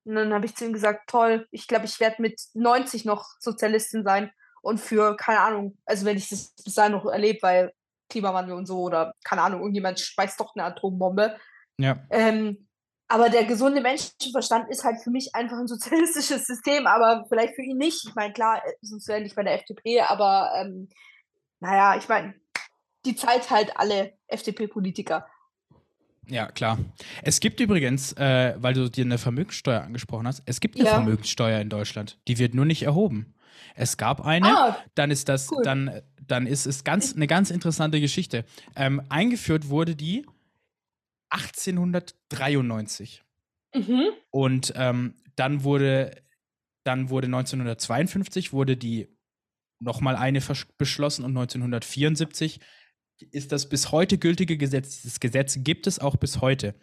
Und dann habe ich zu ihm gesagt, toll, ich glaube, ich werde mit 90 noch Sozialistin sein und für, keine Ahnung, also wenn ich das bis dahin noch erlebe, weil Klimawandel und so oder, keine Ahnung, irgendjemand speist doch eine Atombombe. Ja. Ähm, aber der gesunde Menschenverstand ist halt für mich einfach ein sozialistisches System, aber vielleicht für ihn nicht. Ich meine, klar, sonst wäre nicht bei der FDP, aber ähm, naja, ich meine, die Zeit halt alle FDP-Politiker. Ja, klar. Es gibt übrigens, äh, weil du dir eine Vermögenssteuer angesprochen hast, es gibt eine ja. Vermögenssteuer in Deutschland. Die wird nur nicht erhoben. Es gab eine, ah, dann ist das, cool. dann, dann ist es ganz, eine ganz interessante Geschichte. Ähm, eingeführt wurde die 1893. Mhm. Und ähm, dann wurde dann wurde 1952 wurde die nochmal eine beschlossen und 1974 ist das bis heute gültige Gesetz. Das Gesetz gibt es auch bis heute.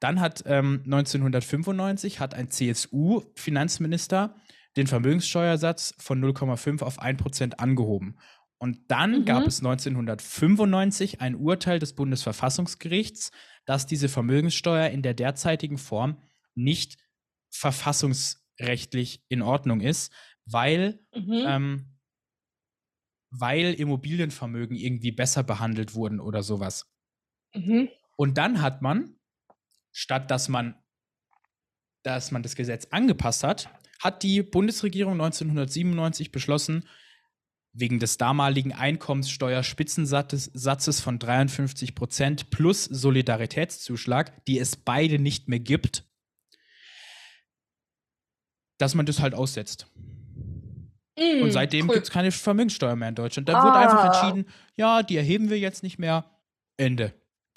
Dann hat ähm, 1995 hat ein CSU-Finanzminister den Vermögenssteuersatz von 0,5 auf 1% angehoben. Und dann mhm. gab es 1995 ein Urteil des Bundesverfassungsgerichts, dass diese Vermögenssteuer in der derzeitigen Form nicht verfassungsrechtlich in Ordnung ist, weil, mhm. ähm, weil Immobilienvermögen irgendwie besser behandelt wurden oder sowas. Mhm. Und dann hat man, statt dass man, dass man das Gesetz angepasst hat, hat die Bundesregierung 1997 beschlossen, wegen des damaligen Einkommenssteuerspitzensatzes von 53 Prozent plus Solidaritätszuschlag, die es beide nicht mehr gibt, dass man das halt aussetzt. Mm, und seitdem cool. gibt es keine Vermögenssteuer mehr in Deutschland. Da ah. wurde einfach entschieden, ja, die erheben wir jetzt nicht mehr. Ende.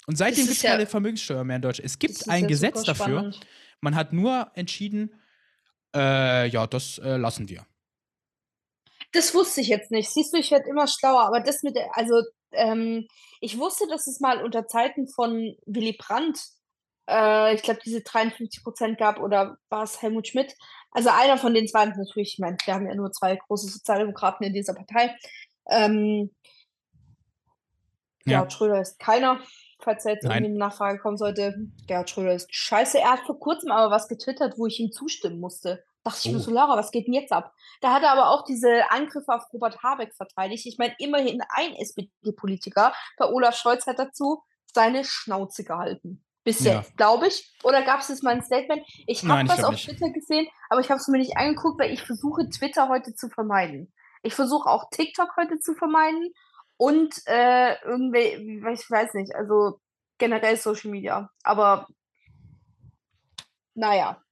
Und seitdem gibt es ja, keine Vermögenssteuer mehr in Deutschland. Es gibt ein ja Gesetz dafür. Man hat nur entschieden, äh, ja, das äh, lassen wir. Das wusste ich jetzt nicht. Siehst du, ich werde immer schlauer, aber das mit der, also ähm, ich wusste, dass es mal unter Zeiten von Willy Brandt, äh, ich glaube, diese 53 Prozent gab oder war es Helmut Schmidt, also einer von den zwei natürlich, ich meine, wir haben ja nur zwei große Sozialdemokraten in dieser Partei. Ähm, ja. Gerhard Schröder ist keiner, falls da jetzt Nein. irgendwie eine Nachfrage kommen sollte. Gerhard Schröder ist scheiße. Er hat vor kurzem aber was getwittert, wo ich ihm zustimmen musste. Dachte ich oh. mir so, Laura, was geht denn jetzt ab? Da hat er aber auch diese Angriffe auf Robert Habeck verteidigt. Ich meine, immerhin ein SPD-Politiker, der Olaf Scholz hat dazu seine Schnauze gehalten. Bis ja. jetzt, glaube ich. Oder gab es jetzt mal ein Statement? Ich habe was auf nicht. Twitter gesehen, aber ich habe es mir nicht angeguckt, weil ich versuche, Twitter heute zu vermeiden. Ich versuche auch TikTok heute zu vermeiden und äh, irgendwie, ich weiß nicht, also generell Social Media. Aber naja.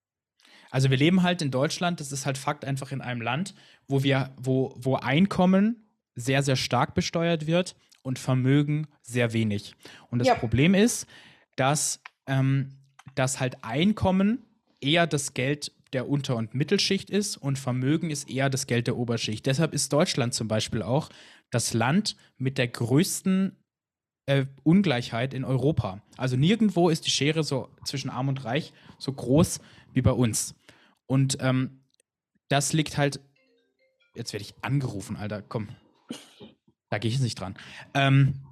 Also wir leben halt in Deutschland, das ist halt Fakt einfach in einem Land, wo wir, wo, wo Einkommen sehr, sehr stark besteuert wird und Vermögen sehr wenig. Und das ja. Problem ist, dass, ähm, dass halt Einkommen eher das Geld der Unter- und Mittelschicht ist und Vermögen ist eher das Geld der Oberschicht. Deshalb ist Deutschland zum Beispiel auch das Land mit der größten äh, Ungleichheit in Europa. Also nirgendwo ist die Schere so zwischen Arm und Reich so groß wie bei uns. Und ähm, das liegt halt. Jetzt werde ich angerufen, Alter. Komm. Da gehe ich nicht dran. Ähm,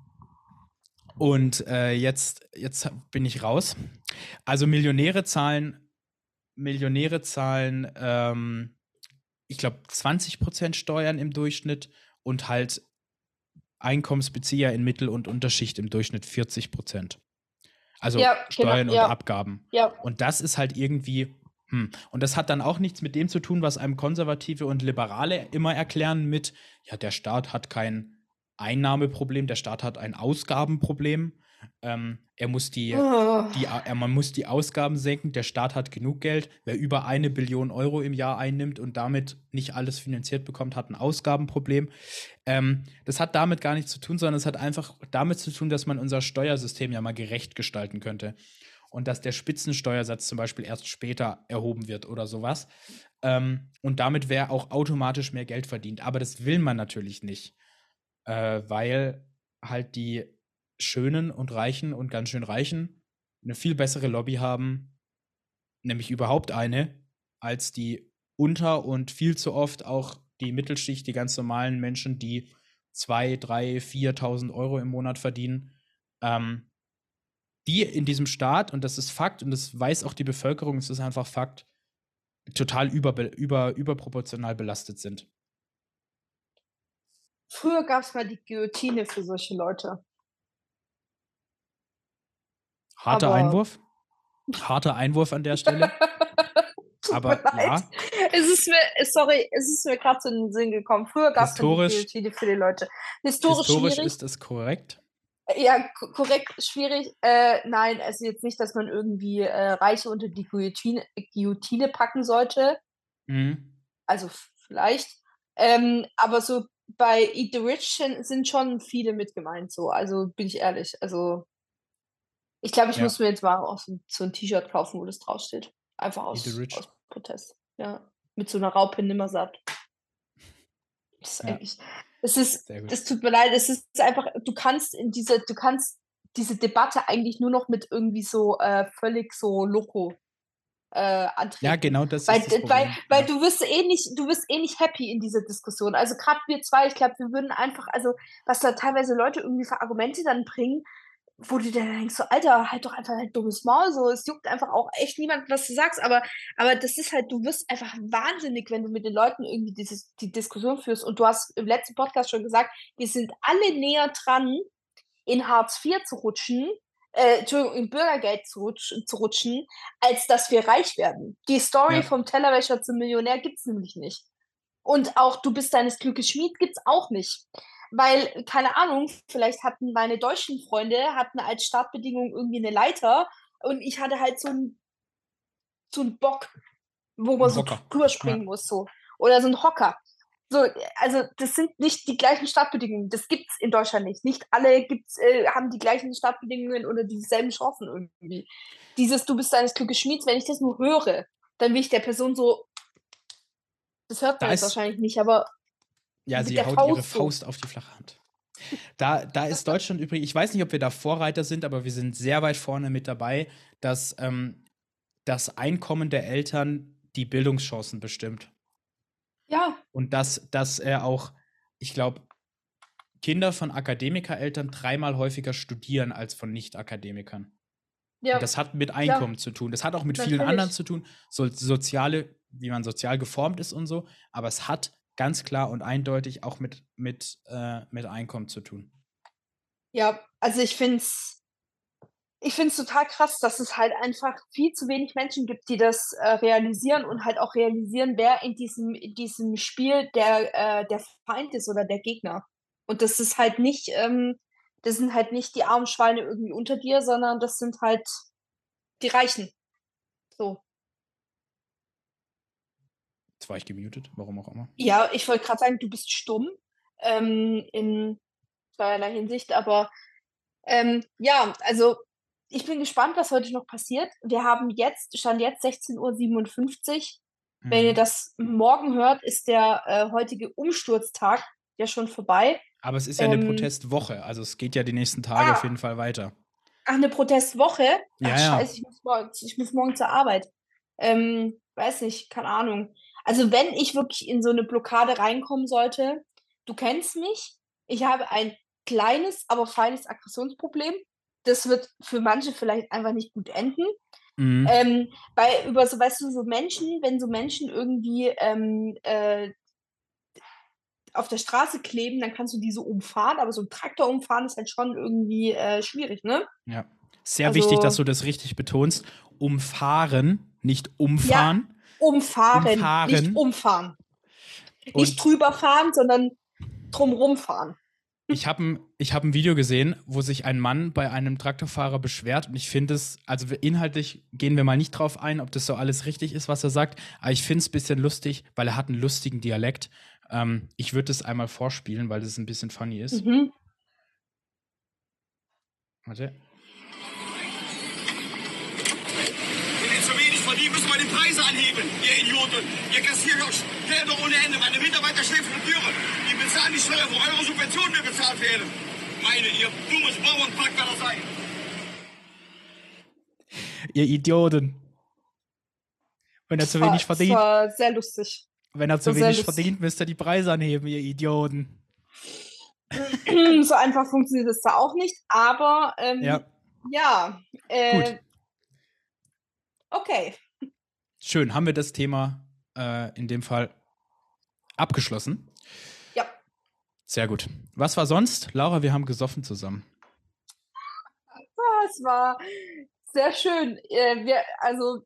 und äh, jetzt, jetzt bin ich raus. Also Millionäre zahlen, Millionäre zahlen, ähm, ich glaube, 20% Steuern im Durchschnitt und halt Einkommensbezieher in Mittel- und Unterschicht im Durchschnitt 40 Prozent. Also ja, genau, Steuern genau, und ja. Abgaben. Ja. Und das ist halt irgendwie, hm. Und das hat dann auch nichts mit dem zu tun, was einem Konservative und Liberale immer erklären mit, ja, der Staat hat kein Einnahmeproblem, der Staat hat ein Ausgabenproblem. Ähm, er muss die, oh. die, er, man muss die Ausgaben senken. Der Staat hat genug Geld. Wer über eine Billion Euro im Jahr einnimmt und damit nicht alles finanziert bekommt, hat ein Ausgabenproblem. Ähm, das hat damit gar nichts zu tun, sondern es hat einfach damit zu tun, dass man unser Steuersystem ja mal gerecht gestalten könnte. Und dass der Spitzensteuersatz zum Beispiel erst später erhoben wird oder sowas. Ähm, und damit wäre auch automatisch mehr Geld verdient. Aber das will man natürlich nicht, äh, weil halt die Schönen und Reichen und ganz schön Reichen eine viel bessere Lobby haben, nämlich überhaupt eine, als die unter und viel zu oft auch die Mittelschicht, die ganz normalen Menschen, die 2, 3, 4.000 Euro im Monat verdienen, ähm, die in diesem Staat, und das ist Fakt, und das weiß auch die Bevölkerung, es ist einfach Fakt, total über, über, überproportional belastet sind. Früher gab es mal die Guillotine für solche Leute. Harter aber Einwurf. Harter Einwurf an der Stelle. aber ja. Es ist mir, sorry, es ist mir gerade so in den Sinn gekommen. Früher gab es Guillotine für die Leute. Historisch, historisch ist das korrekt. Ja, korrekt, schwierig. Äh, nein, also jetzt nicht, dass man irgendwie äh, Reiche unter die Guillotine, Guillotine packen sollte. Mhm. Also vielleicht. Ähm, aber so bei Eat the Rich sind schon viele mit gemeint, so. Also bin ich ehrlich. Also ich glaube, ich ja. muss mir jetzt mal auch so, ein T-Shirt kaufen, wo das draufsteht. Einfach aus, aus Protest. Ja. Mit so einer Raupe nimmersatt. Das ist ja. eigentlich. Es ist, das tut mir leid, es ist einfach, du kannst in diese, du kannst diese Debatte eigentlich nur noch mit irgendwie so äh, völlig so Loco äh, antreten. Ja, genau das weil, ist das Weil, weil du wirst eh nicht, du wirst eh nicht happy in dieser Diskussion. Also gerade wir zwei, ich glaube, wir würden einfach, also was da teilweise Leute irgendwie für Argumente dann bringen, wo du dann denkst, so, Alter, halt doch einfach ein dummes Maul, so, es juckt einfach auch echt niemand, was du sagst, aber, aber das ist halt, du wirst einfach wahnsinnig, wenn du mit den Leuten irgendwie dieses, die Diskussion führst und du hast im letzten Podcast schon gesagt, wir sind alle näher dran, in Hartz IV zu rutschen, äh, Entschuldigung, im Bürgergeld zu, rutsch, zu, rutschen, als dass wir reich werden. Die Story ja. vom Tellerwäscher zum Millionär gibt es nämlich nicht. Und auch du bist deines Glückes Schmied gibt es auch nicht weil, keine Ahnung, vielleicht hatten meine deutschen Freunde hatten als Startbedingung irgendwie eine Leiter und ich hatte halt so einen so einen Bock, wo man so drüber springen ja. muss, so. Oder so ein Hocker. So, also das sind nicht die gleichen Startbedingungen. Das gibt es in Deutschland nicht. Nicht alle gibt's, äh, haben die gleichen Startbedingungen oder dieselben Chancen irgendwie. Dieses Du bist deines Glückes Schmieds, wenn ich das nur höre, dann will ich der Person so. Das hört man da jetzt wahrscheinlich nicht, aber ja, sie haut Faust ihre Faust auf die flache Hand. Da, da ist Deutschland übrigens, ich weiß nicht, ob wir da Vorreiter sind, aber wir sind sehr weit vorne mit dabei, dass ähm, das Einkommen der Eltern die Bildungschancen bestimmt. Ja. Und dass, dass er auch, ich glaube, Kinder von Akademikereltern dreimal häufiger studieren als von Nicht-Akademikern. Ja. Und das hat mit Einkommen ja. zu tun. Das hat auch mit Natürlich. vielen anderen zu tun. So, soziale, wie man sozial geformt ist und so. Aber es hat ganz klar und eindeutig auch mit, mit, äh, mit Einkommen zu tun. Ja, also ich finde es ich finde es total krass, dass es halt einfach viel zu wenig Menschen gibt, die das äh, realisieren und halt auch realisieren, wer in diesem, in diesem Spiel der, äh, der Feind ist oder der Gegner. Und das ist halt nicht, ähm, das sind halt nicht die armen Schweine irgendwie unter dir, sondern das sind halt die Reichen. So. Jetzt war ich gemutet, warum auch immer. Ja, ich wollte gerade sagen, du bist stumm ähm, in zweierlei Hinsicht, aber ähm, ja, also ich bin gespannt, was heute noch passiert. Wir haben jetzt, stand jetzt 16.57 Uhr. Mhm. Wenn ihr mhm. das morgen hört, ist der äh, heutige Umsturztag ja schon vorbei. Aber es ist ja ähm, eine Protestwoche, also es geht ja die nächsten Tage ah, auf jeden Fall weiter. Ach, eine Protestwoche? Ja, ach, ja. Scheiße, ich muss, morgen, ich muss morgen zur Arbeit. Ähm, weiß nicht, keine Ahnung. Also wenn ich wirklich in so eine Blockade reinkommen sollte, du kennst mich, ich habe ein kleines, aber feines Aggressionsproblem das wird für manche vielleicht einfach nicht gut enden. Mhm. Ähm, weil über so, weißt du, so Menschen, wenn so Menschen irgendwie ähm, äh, auf der Straße kleben, dann kannst du diese umfahren, aber so ein Traktor umfahren ist halt schon irgendwie äh, schwierig, ne? Ja. Sehr also, wichtig, dass du das richtig betonst. Umfahren, nicht umfahren. Ja, umfahren, umfahren, nicht umfahren. Und nicht drüber fahren, sondern drumrum fahren. Ich habe ein, hab ein Video gesehen, wo sich ein Mann bei einem Traktorfahrer beschwert und ich finde es, also inhaltlich gehen wir mal nicht drauf ein, ob das so alles richtig ist, was er sagt, aber ich finde es ein bisschen lustig, weil er hat einen lustigen Dialekt. Ähm, ich würde es einmal vorspielen, weil es ein bisschen funny ist. Mhm. Warte. die müssen wir die Preise anheben, ihr Idioten. Ihr kassiert doch Gelder ohne Ende. Meine Mitarbeiter schläfen und Türe. Die bezahlen die Steuer, wo eure Subventionen mir bezahlt werden. Meine, ihr dummes Bauernpack wer das sein. Ihr Idioten. Wenn er zu wenig war, verdient. Das war sehr lustig. Wenn er zu wenig verdient, müsst ihr die Preise anheben, ihr Idioten. so einfach funktioniert es da auch nicht, aber ähm, ja. ja äh, okay. Schön, haben wir das Thema äh, in dem Fall abgeschlossen? Ja. Sehr gut. Was war sonst? Laura, wir haben gesoffen zusammen. Es war sehr schön. Äh, wir, also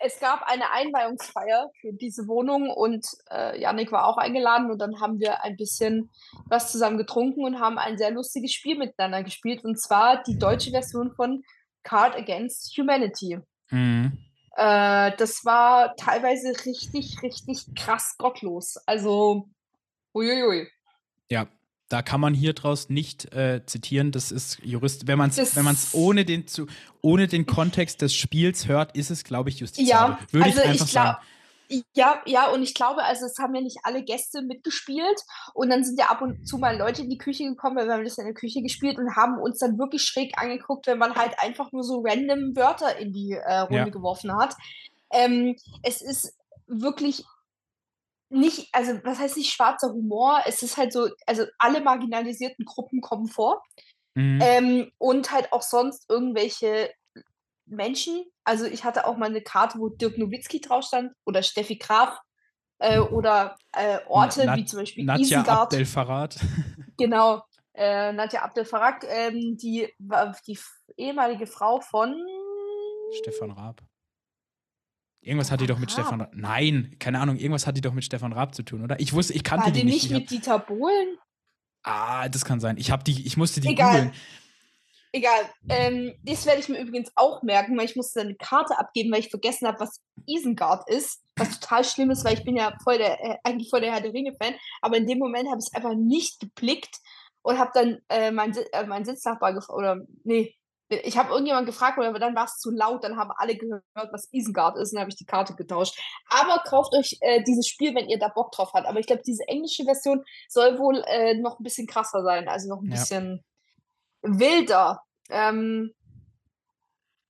es gab eine Einweihungsfeier für diese Wohnung und äh, Janik war auch eingeladen und dann haben wir ein bisschen was zusammen getrunken und haben ein sehr lustiges Spiel miteinander gespielt und zwar die deutsche Version von Card Against Humanity. Mhm. Äh, das war teilweise richtig, richtig krass gottlos. Also, uiuiui. Ja, da kann man hier draus nicht äh, zitieren. Das ist Jurist. Wenn man es wenn man's ohne, den ohne den Kontext des Spiels hört, ist es, glaube ich, justiziabel. Ja, Würde also ich einfach ich glaub, sagen. Ja, ja, und ich glaube, also es haben ja nicht alle Gäste mitgespielt und dann sind ja ab und zu mal Leute in die Küche gekommen, weil wir haben das in der Küche gespielt und haben uns dann wirklich schräg angeguckt, wenn man halt einfach nur so random Wörter in die äh, Runde ja. geworfen hat. Ähm, es ist wirklich nicht, also was heißt nicht schwarzer Humor, es ist halt so, also alle marginalisierten Gruppen kommen vor. Mhm. Ähm, und halt auch sonst irgendwelche Menschen. Also ich hatte auch mal eine Karte, wo Dirk Nowitzki drauf stand oder Steffi Graf äh, oder äh, Orte Na, wie zum Beispiel Nadja Isengard. Abdel Farad. Genau, äh, Nadja Abdel Farad, ähm, die die ehemalige Frau von Stefan Raab. Irgendwas hat die doch mit Raab. Stefan Raab. Nein, keine Ahnung, irgendwas hat die doch mit Stefan Raab zu tun, oder? Ich wusste, ich kannte war die, die nicht. nicht mit Dieter Bohlen? Ah, das kann sein. Ich habe die, ich musste die Egal. googeln. Egal. Ähm, das werde ich mir übrigens auch merken, weil ich musste eine Karte abgeben, weil ich vergessen habe, was Isengard ist. Was total schlimm ist, weil ich bin ja voll der, äh, eigentlich voll der Herr der Ringe-Fan. Aber in dem Moment habe ich es einfach nicht geblickt und habe dann äh, meinen äh, mein Sitznachbar gefragt, oder nee, ich habe irgendjemand gefragt, aber dann war es zu laut, dann haben alle gehört, was Isengard ist, und dann habe ich die Karte getauscht. Aber kauft euch äh, dieses Spiel, wenn ihr da Bock drauf habt. Aber ich glaube, diese englische Version soll wohl äh, noch ein bisschen krasser sein, also noch ein ja. bisschen wilder. Ähm,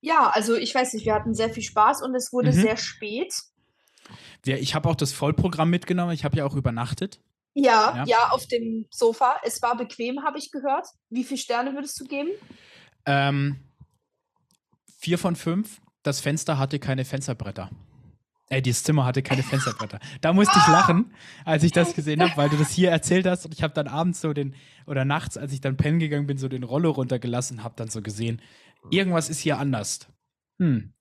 ja, also ich weiß nicht, wir hatten sehr viel Spaß und es wurde mhm. sehr spät. Ja, ich habe auch das Vollprogramm mitgenommen. Ich habe ja auch übernachtet. Ja, ja, ja, auf dem Sofa. Es war bequem, habe ich gehört. Wie viele Sterne würdest du geben? Ähm, vier von fünf. Das Fenster hatte keine Fensterbretter. Ey, dieses Zimmer hatte keine Fensterbretter. Da musste ich lachen, als ich das gesehen habe, weil du das hier erzählt hast. Und ich habe dann abends so den, oder nachts, als ich dann pennen gegangen bin, so den Rollo runtergelassen, habe dann so gesehen, irgendwas ist hier anders. Hm,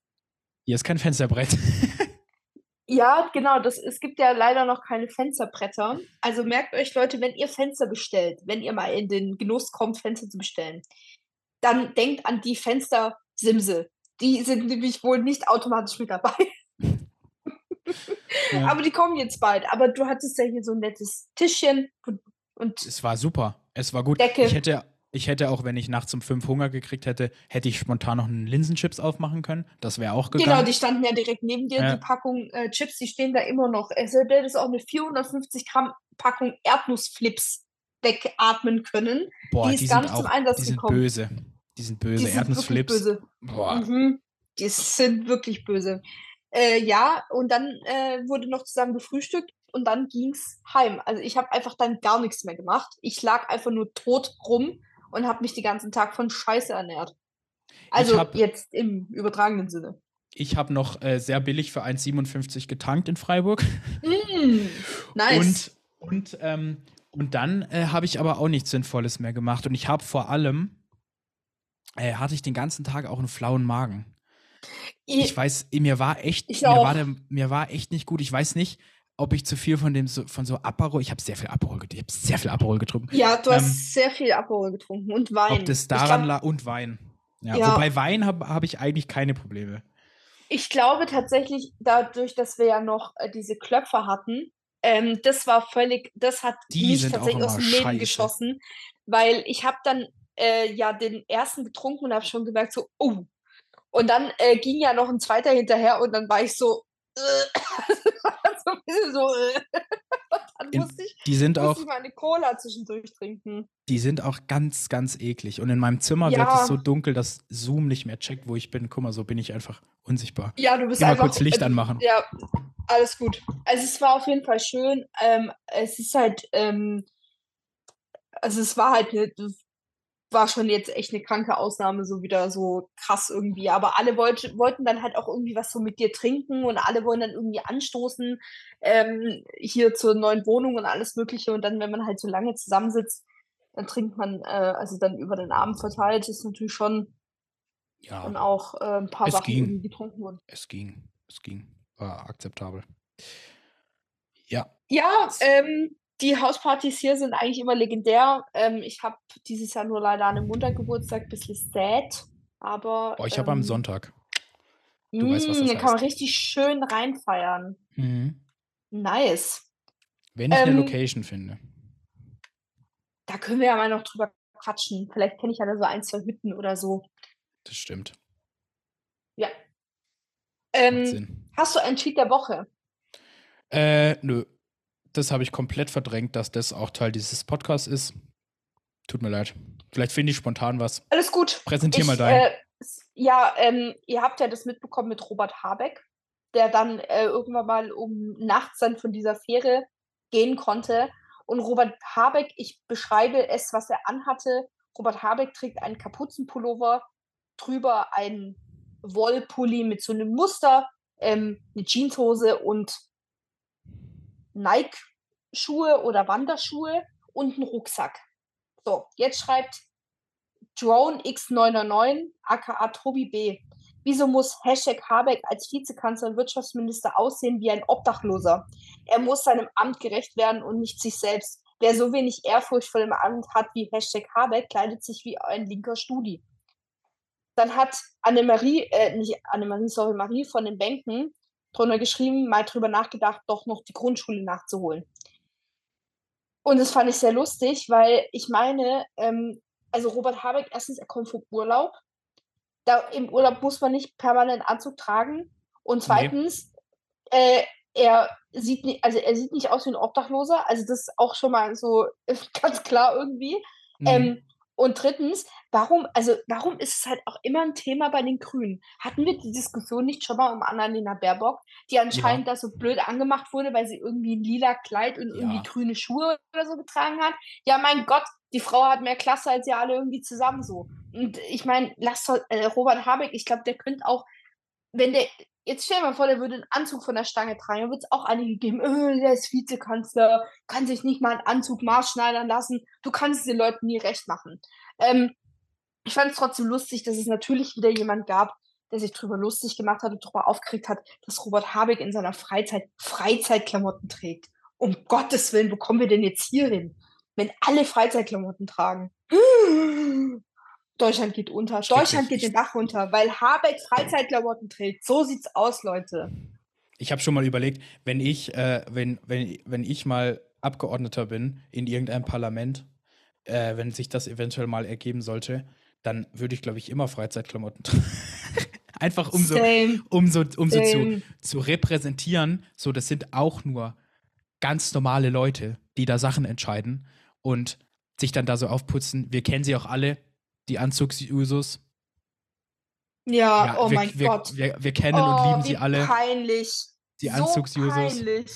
hier ist kein Fensterbrett. Ja, genau. Das, es gibt ja leider noch keine Fensterbretter. Also merkt euch, Leute, wenn ihr Fenster bestellt, wenn ihr mal in den Genuss kommt, Fenster zu bestellen, dann denkt an die Fenstersimse. Die sind nämlich wohl nicht automatisch mit dabei. ja. Aber die kommen jetzt bald. Aber du hattest ja hier so ein nettes Tischchen und. es war super. Es war gut. Decke. Ich hätte ich hätte auch, wenn ich nachts um fünf Hunger gekriegt hätte, hätte ich spontan noch einen Linsenchips aufmachen können. Das wäre auch gegangen. Genau, die standen ja direkt neben dir. Ja. Die Packung äh, Chips, die stehen da immer noch. Also, das ist auch eine 450 Gramm Packung Erdnussflips wegatmen können. Boah, die ist die gar nicht auch, zum Einsatz die sind gekommen. böse. Die sind böse. Die sind Erdnussflips. Böse. Boah. Mhm. Die sind wirklich böse. Äh, ja, und dann äh, wurde noch zusammen gefrühstückt und dann ging es heim. Also ich habe einfach dann gar nichts mehr gemacht. Ich lag einfach nur tot rum und habe mich den ganzen Tag von Scheiße ernährt. Also hab, jetzt im übertragenen Sinne. Ich habe noch äh, sehr billig für 1,57 getankt in Freiburg. Mm, nice. Und, und, ähm, und dann äh, habe ich aber auch nichts Sinnvolles mehr gemacht. Und ich habe vor allem, äh, hatte ich den ganzen Tag auch einen flauen Magen. Ich, ich weiß, mir war echt, mir war, der, mir war echt nicht gut. Ich weiß nicht, ob ich zu viel von dem so, von so Aperol, ich habe sehr viel Aperol, ich habe sehr viel Aperol getrunken. Ja, du ähm, hast sehr viel Aperol getrunken und Wein. Ob das daran lag und Wein. Ja, ja. Wobei Wein habe hab ich eigentlich keine Probleme. Ich glaube tatsächlich, dadurch, dass wir ja noch äh, diese Klöpfer hatten, ähm, das war völlig, das hat Die mich tatsächlich aus dem Leben geschossen, weil ich habe dann äh, ja den ersten getrunken und habe schon gemerkt so, oh. Und dann äh, ging ja noch ein zweiter hinterher und dann war ich so, so ein bisschen so. dann musste ich, die sind musste auch, ich meine Cola zwischendurch trinken. Die sind auch ganz, ganz eklig. Und in meinem Zimmer ja. wird es so dunkel, dass Zoom nicht mehr checkt, wo ich bin. Guck mal, so bin ich einfach unsichtbar. Ja, du bist Geh einfach. mal kurz Licht äh, anmachen. Ja, alles gut. Also es war auf jeden Fall schön. Ähm, es ist halt, ähm, also es war halt eine war schon jetzt echt eine kranke Ausnahme, so wieder so krass irgendwie. Aber alle wollt, wollten dann halt auch irgendwie was so mit dir trinken und alle wollen dann irgendwie anstoßen ähm, hier zur neuen Wohnung und alles Mögliche. Und dann, wenn man halt so lange zusammensitzt, dann trinkt man, äh, also dann über den Abend verteilt, ist natürlich schon ja, und auch äh, ein paar Sachen getrunken wurden. Es ging, es ging, war akzeptabel. Ja. Ja, ähm, die Hauspartys hier sind eigentlich immer legendär. Ähm, ich habe dieses Jahr nur leider an einem Montaggeburtstag, ein bisschen sad, aber. Oh, ich habe ähm, am Sonntag. Du mh, weißt, was das heißt. kann man richtig schön reinfeiern. Mhm. Nice. Wenn ich ähm, eine Location finde. Da können wir ja mal noch drüber quatschen. Vielleicht kenne ich ja da so ein, zwei Hütten oder so. Das stimmt. Ja. Ähm, hast du einen Tweet der Woche? Äh, nö das habe ich komplett verdrängt, dass das auch Teil dieses Podcasts ist. Tut mir leid. Vielleicht finde ich spontan was. Alles gut. Präsentier ich, mal dein. Äh, ja, ähm, ihr habt ja das mitbekommen mit Robert Habeck, der dann äh, irgendwann mal um nachts dann von dieser Fähre gehen konnte. Und Robert Habeck, ich beschreibe es, was er anhatte. Robert Habeck trägt einen Kapuzenpullover, drüber einen Wollpulli mit so einem Muster, ähm, eine Jeanshose und Nike-Schuhe oder Wanderschuhe und einen Rucksack. So, jetzt schreibt Drone X999, aka Tobi B. Wieso muss Hashtag Habeck als Vizekanzler und Wirtschaftsminister aussehen wie ein Obdachloser? Er muss seinem Amt gerecht werden und nicht sich selbst. Wer so wenig Ehrfurcht vor dem Amt hat wie Hashtag Habeck, kleidet sich wie ein linker Studi. Dann hat Annemarie, äh, nicht Annemarie, sorry, Marie von den Bänken drunter geschrieben, mal drüber nachgedacht, doch noch die Grundschule nachzuholen. Und das fand ich sehr lustig, weil ich meine, ähm, also Robert Habeck, erstens, er kommt vom Urlaub. Da im Urlaub muss man nicht permanent Anzug tragen. Und zweitens, nee. äh, er sieht nicht, also er sieht nicht aus wie ein Obdachloser. Also das ist auch schon mal so ganz klar irgendwie. Mhm. Ähm, Und drittens, warum, also warum ist es halt auch immer ein Thema bei den Grünen? Hatten wir die Diskussion nicht schon mal um Annalena Baerbock, die anscheinend ja. da so blöd angemacht wurde, weil sie irgendwie ein lila Kleid und ja. irgendwie grüne Schuhe oder so getragen hat? Ja, mein Gott, die Frau hat mehr Klasse als ihr alle irgendwie zusammen so. Und ich meine, lass äh, Robert Habeck, ich glaube, der könnte auch, wenn der, jetzt stell dir mal vor, der würde einen Anzug von der Stange tragen, dann wird es auch einige geben, oh, der ist Vizekanzler, kann sich nicht mal einen Anzug maßschneidern lassen, du kannst den Leuten nie recht machen. Ähm, ich fand es trotzdem lustig, dass es natürlich wieder jemand gab, der sich darüber lustig gemacht hat und darüber aufgeregt hat, dass Robert Habeck in seiner Freizeit Freizeitklamotten trägt. Um Gottes Willen, wo kommen wir denn jetzt hier hin? Wenn alle Freizeitklamotten tragen. Deutschland geht unter. Deutschland geht den Bach runter, weil Habeck Freizeitklamotten trägt. So sieht's aus, Leute. Ich habe schon mal überlegt, wenn ich, äh, wenn, wenn, wenn ich mal Abgeordneter bin in irgendeinem Parlament, äh, wenn sich das eventuell mal ergeben sollte, dann würde ich, glaube ich, immer Freizeitklamotten tragen. Einfach um so, um so, um so zu, zu repräsentieren, so das sind auch nur ganz normale Leute, die da Sachen entscheiden und sich dann da so aufputzen. Wir kennen sie auch alle, die Anzugsusus. Ja, ja, oh wir, mein wir, Gott. Wir, wir kennen oh, und lieben sie alle. Peinlich. Die Anzugsusus. So peinlich.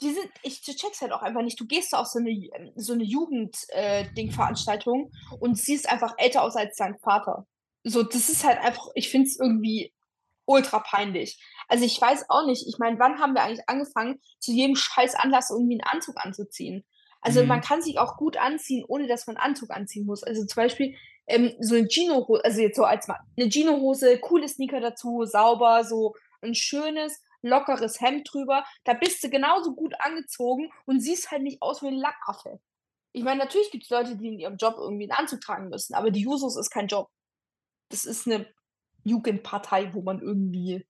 Die sind, ich check's halt auch einfach nicht. Du gehst auf so eine, so eine Jugend-Ding-Veranstaltung äh, und siehst einfach älter aus als dein Vater. So, das ist halt einfach, ich finde es irgendwie ultra peinlich. Also ich weiß auch nicht, ich meine, wann haben wir eigentlich angefangen, zu jedem scheiß Anlass irgendwie einen Anzug anzuziehen? Also mhm. man kann sich auch gut anziehen, ohne dass man Anzug anziehen muss. Also zum Beispiel ähm, so eine Gino-Hose, also jetzt so als mal eine Gino-Hose, coole Sneaker dazu, sauber, so ein schönes, lockeres Hemd drüber. Da bist du genauso gut angezogen und siehst halt nicht aus wie ein Lackaffe. Ich meine, natürlich gibt es Leute, die in ihrem Job irgendwie einen Anzug tragen müssen, aber die Jusos ist kein Job. Das ist eine Jugendpartei, wo man irgendwie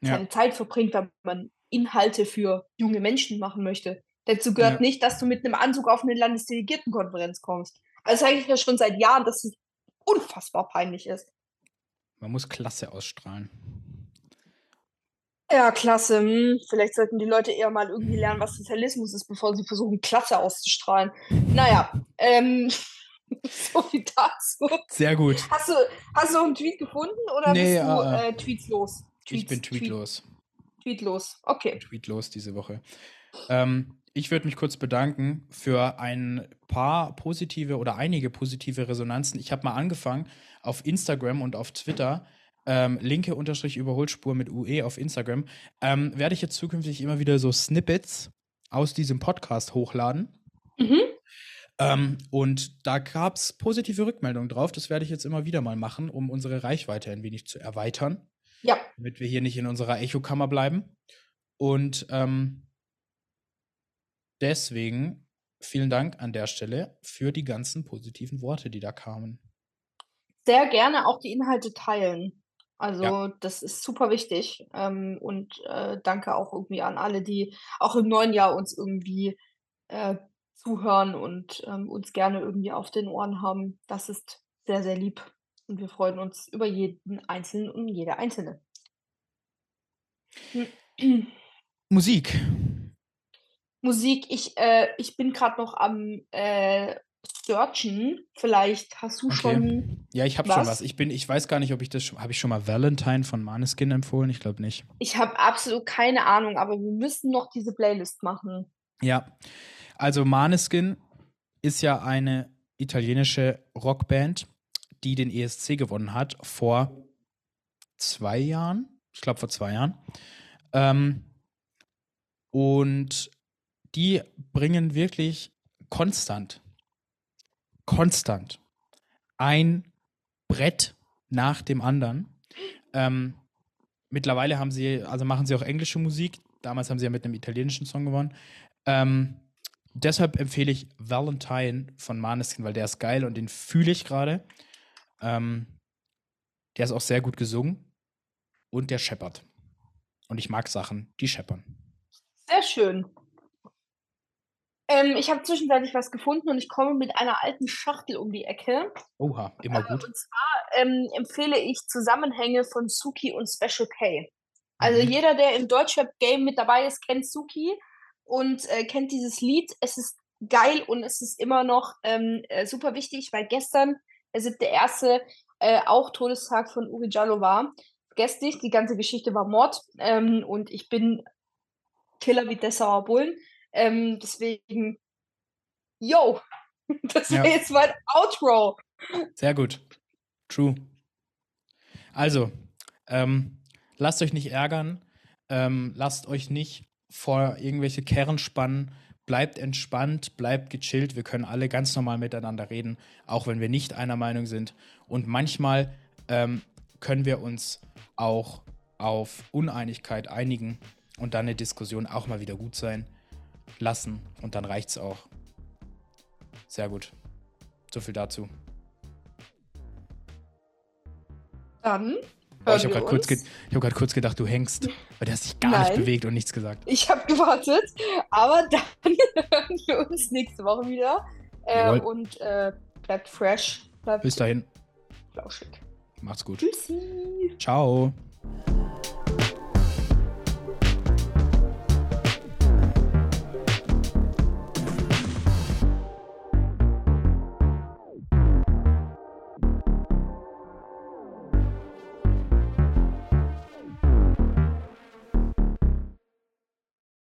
ja. seine Zeit verbringt, weil man Inhalte für junge Menschen machen möchte. Dazu gehört ja. nicht, dass du mit einem Anzug auf eine Landesdelegiertenkonferenz kommst. Also sage ich ja schon seit Jahren, dass es unfassbar peinlich ist. Man muss Klasse ausstrahlen. Ja, klasse. Hm. Vielleicht sollten die Leute eher mal irgendwie lernen, was Sozialismus ist, bevor sie versuchen, Klasse auszustrahlen. Naja, ähm, so viel dazu. Sehr gut. Hast du, hast du einen Tweet gefunden oder nee, bist du äh, äh, tweetslos? Tweets, ich bin tweetlos. Tweet, tweetlos, okay. Tweetlos diese Woche. Ähm, ich würde mich kurz bedanken für ein paar positive oder einige positive Resonanzen. Ich habe mal angefangen auf Instagram und auf Twitter. Ähm, linke Unterstrich Überholspur mit UE auf Instagram. Ähm, werde ich jetzt zukünftig immer wieder so Snippets aus diesem Podcast hochladen. Mhm. Ähm, und da gab es positive Rückmeldungen drauf. Das werde ich jetzt immer wieder mal machen, um unsere Reichweite ein wenig zu erweitern. Ja. Damit wir hier nicht in unserer Echokammer bleiben. Und ähm, Deswegen vielen Dank an der Stelle für die ganzen positiven Worte, die da kamen. Sehr gerne auch die Inhalte teilen. Also ja. das ist super wichtig. Ähm, und äh, danke auch irgendwie an alle, die auch im neuen Jahr uns irgendwie äh, zuhören und ähm, uns gerne irgendwie auf den Ohren haben. Das ist sehr, sehr lieb. Und wir freuen uns über jeden Einzelnen und jede Einzelne. Musik. Musik, ich, äh, ich bin gerade noch am äh, Searchen. Vielleicht hast du okay. schon. Ja, ich habe schon was. Ich bin, ich weiß gar nicht, ob ich das schon. Habe ich schon mal Valentine von Maneskin empfohlen? Ich glaube nicht. Ich habe absolut keine Ahnung, aber wir müssen noch diese Playlist machen. Ja. Also Maneskin ist ja eine italienische Rockband, die den ESC gewonnen hat vor zwei Jahren. Ich glaube vor zwei Jahren. Ähm, und die bringen wirklich konstant, konstant ein Brett nach dem anderen. Ähm, mittlerweile haben sie, also machen sie auch englische Musik. Damals haben sie ja mit einem italienischen Song gewonnen. Ähm, deshalb empfehle ich Valentine von Maneskin, weil der ist geil und den fühle ich gerade. Ähm, der ist auch sehr gut gesungen und der scheppert. Und ich mag Sachen, die scheppern. Sehr schön. Ähm, ich habe zwischenzeitlich was gefunden und ich komme mit einer alten Schachtel um die Ecke. Oha, immer gut. Äh, und zwar ähm, empfehle ich Zusammenhänge von Suki und Special K. Also mhm. jeder, der im Deutschrap-Game mit dabei ist, kennt Suki und äh, kennt dieses Lied. Es ist geil und es ist immer noch ähm, äh, super wichtig, weil gestern, der siebte erste, äh, auch Todestag von Uri Jallo war. Vergesst nicht, die ganze Geschichte war Mord ähm, und ich bin Killer wie Dessauer Bullen. Ähm, deswegen, yo, das ja. wäre jetzt mein Outro. Sehr gut. True. Also, ähm, lasst euch nicht ärgern. Ähm, lasst euch nicht vor irgendwelche Kern spannen. Bleibt entspannt, bleibt gechillt. Wir können alle ganz normal miteinander reden, auch wenn wir nicht einer Meinung sind. Und manchmal ähm, können wir uns auch auf Uneinigkeit einigen und dann eine Diskussion auch mal wieder gut sein lassen. Und dann reicht es auch. Sehr gut. So viel dazu. Dann Oh, ich habe gerade kurz, hab kurz, gedacht, du hängst, weil du hast dich gar Nein. nicht bewegt und nichts gesagt. Ich habe gewartet, aber dann hören wir uns nächste Woche wieder. Äh, und äh, bleibt fresh. Bleibt Bis dahin. Flauschig. Macht's gut. Tschüssi. Ciao.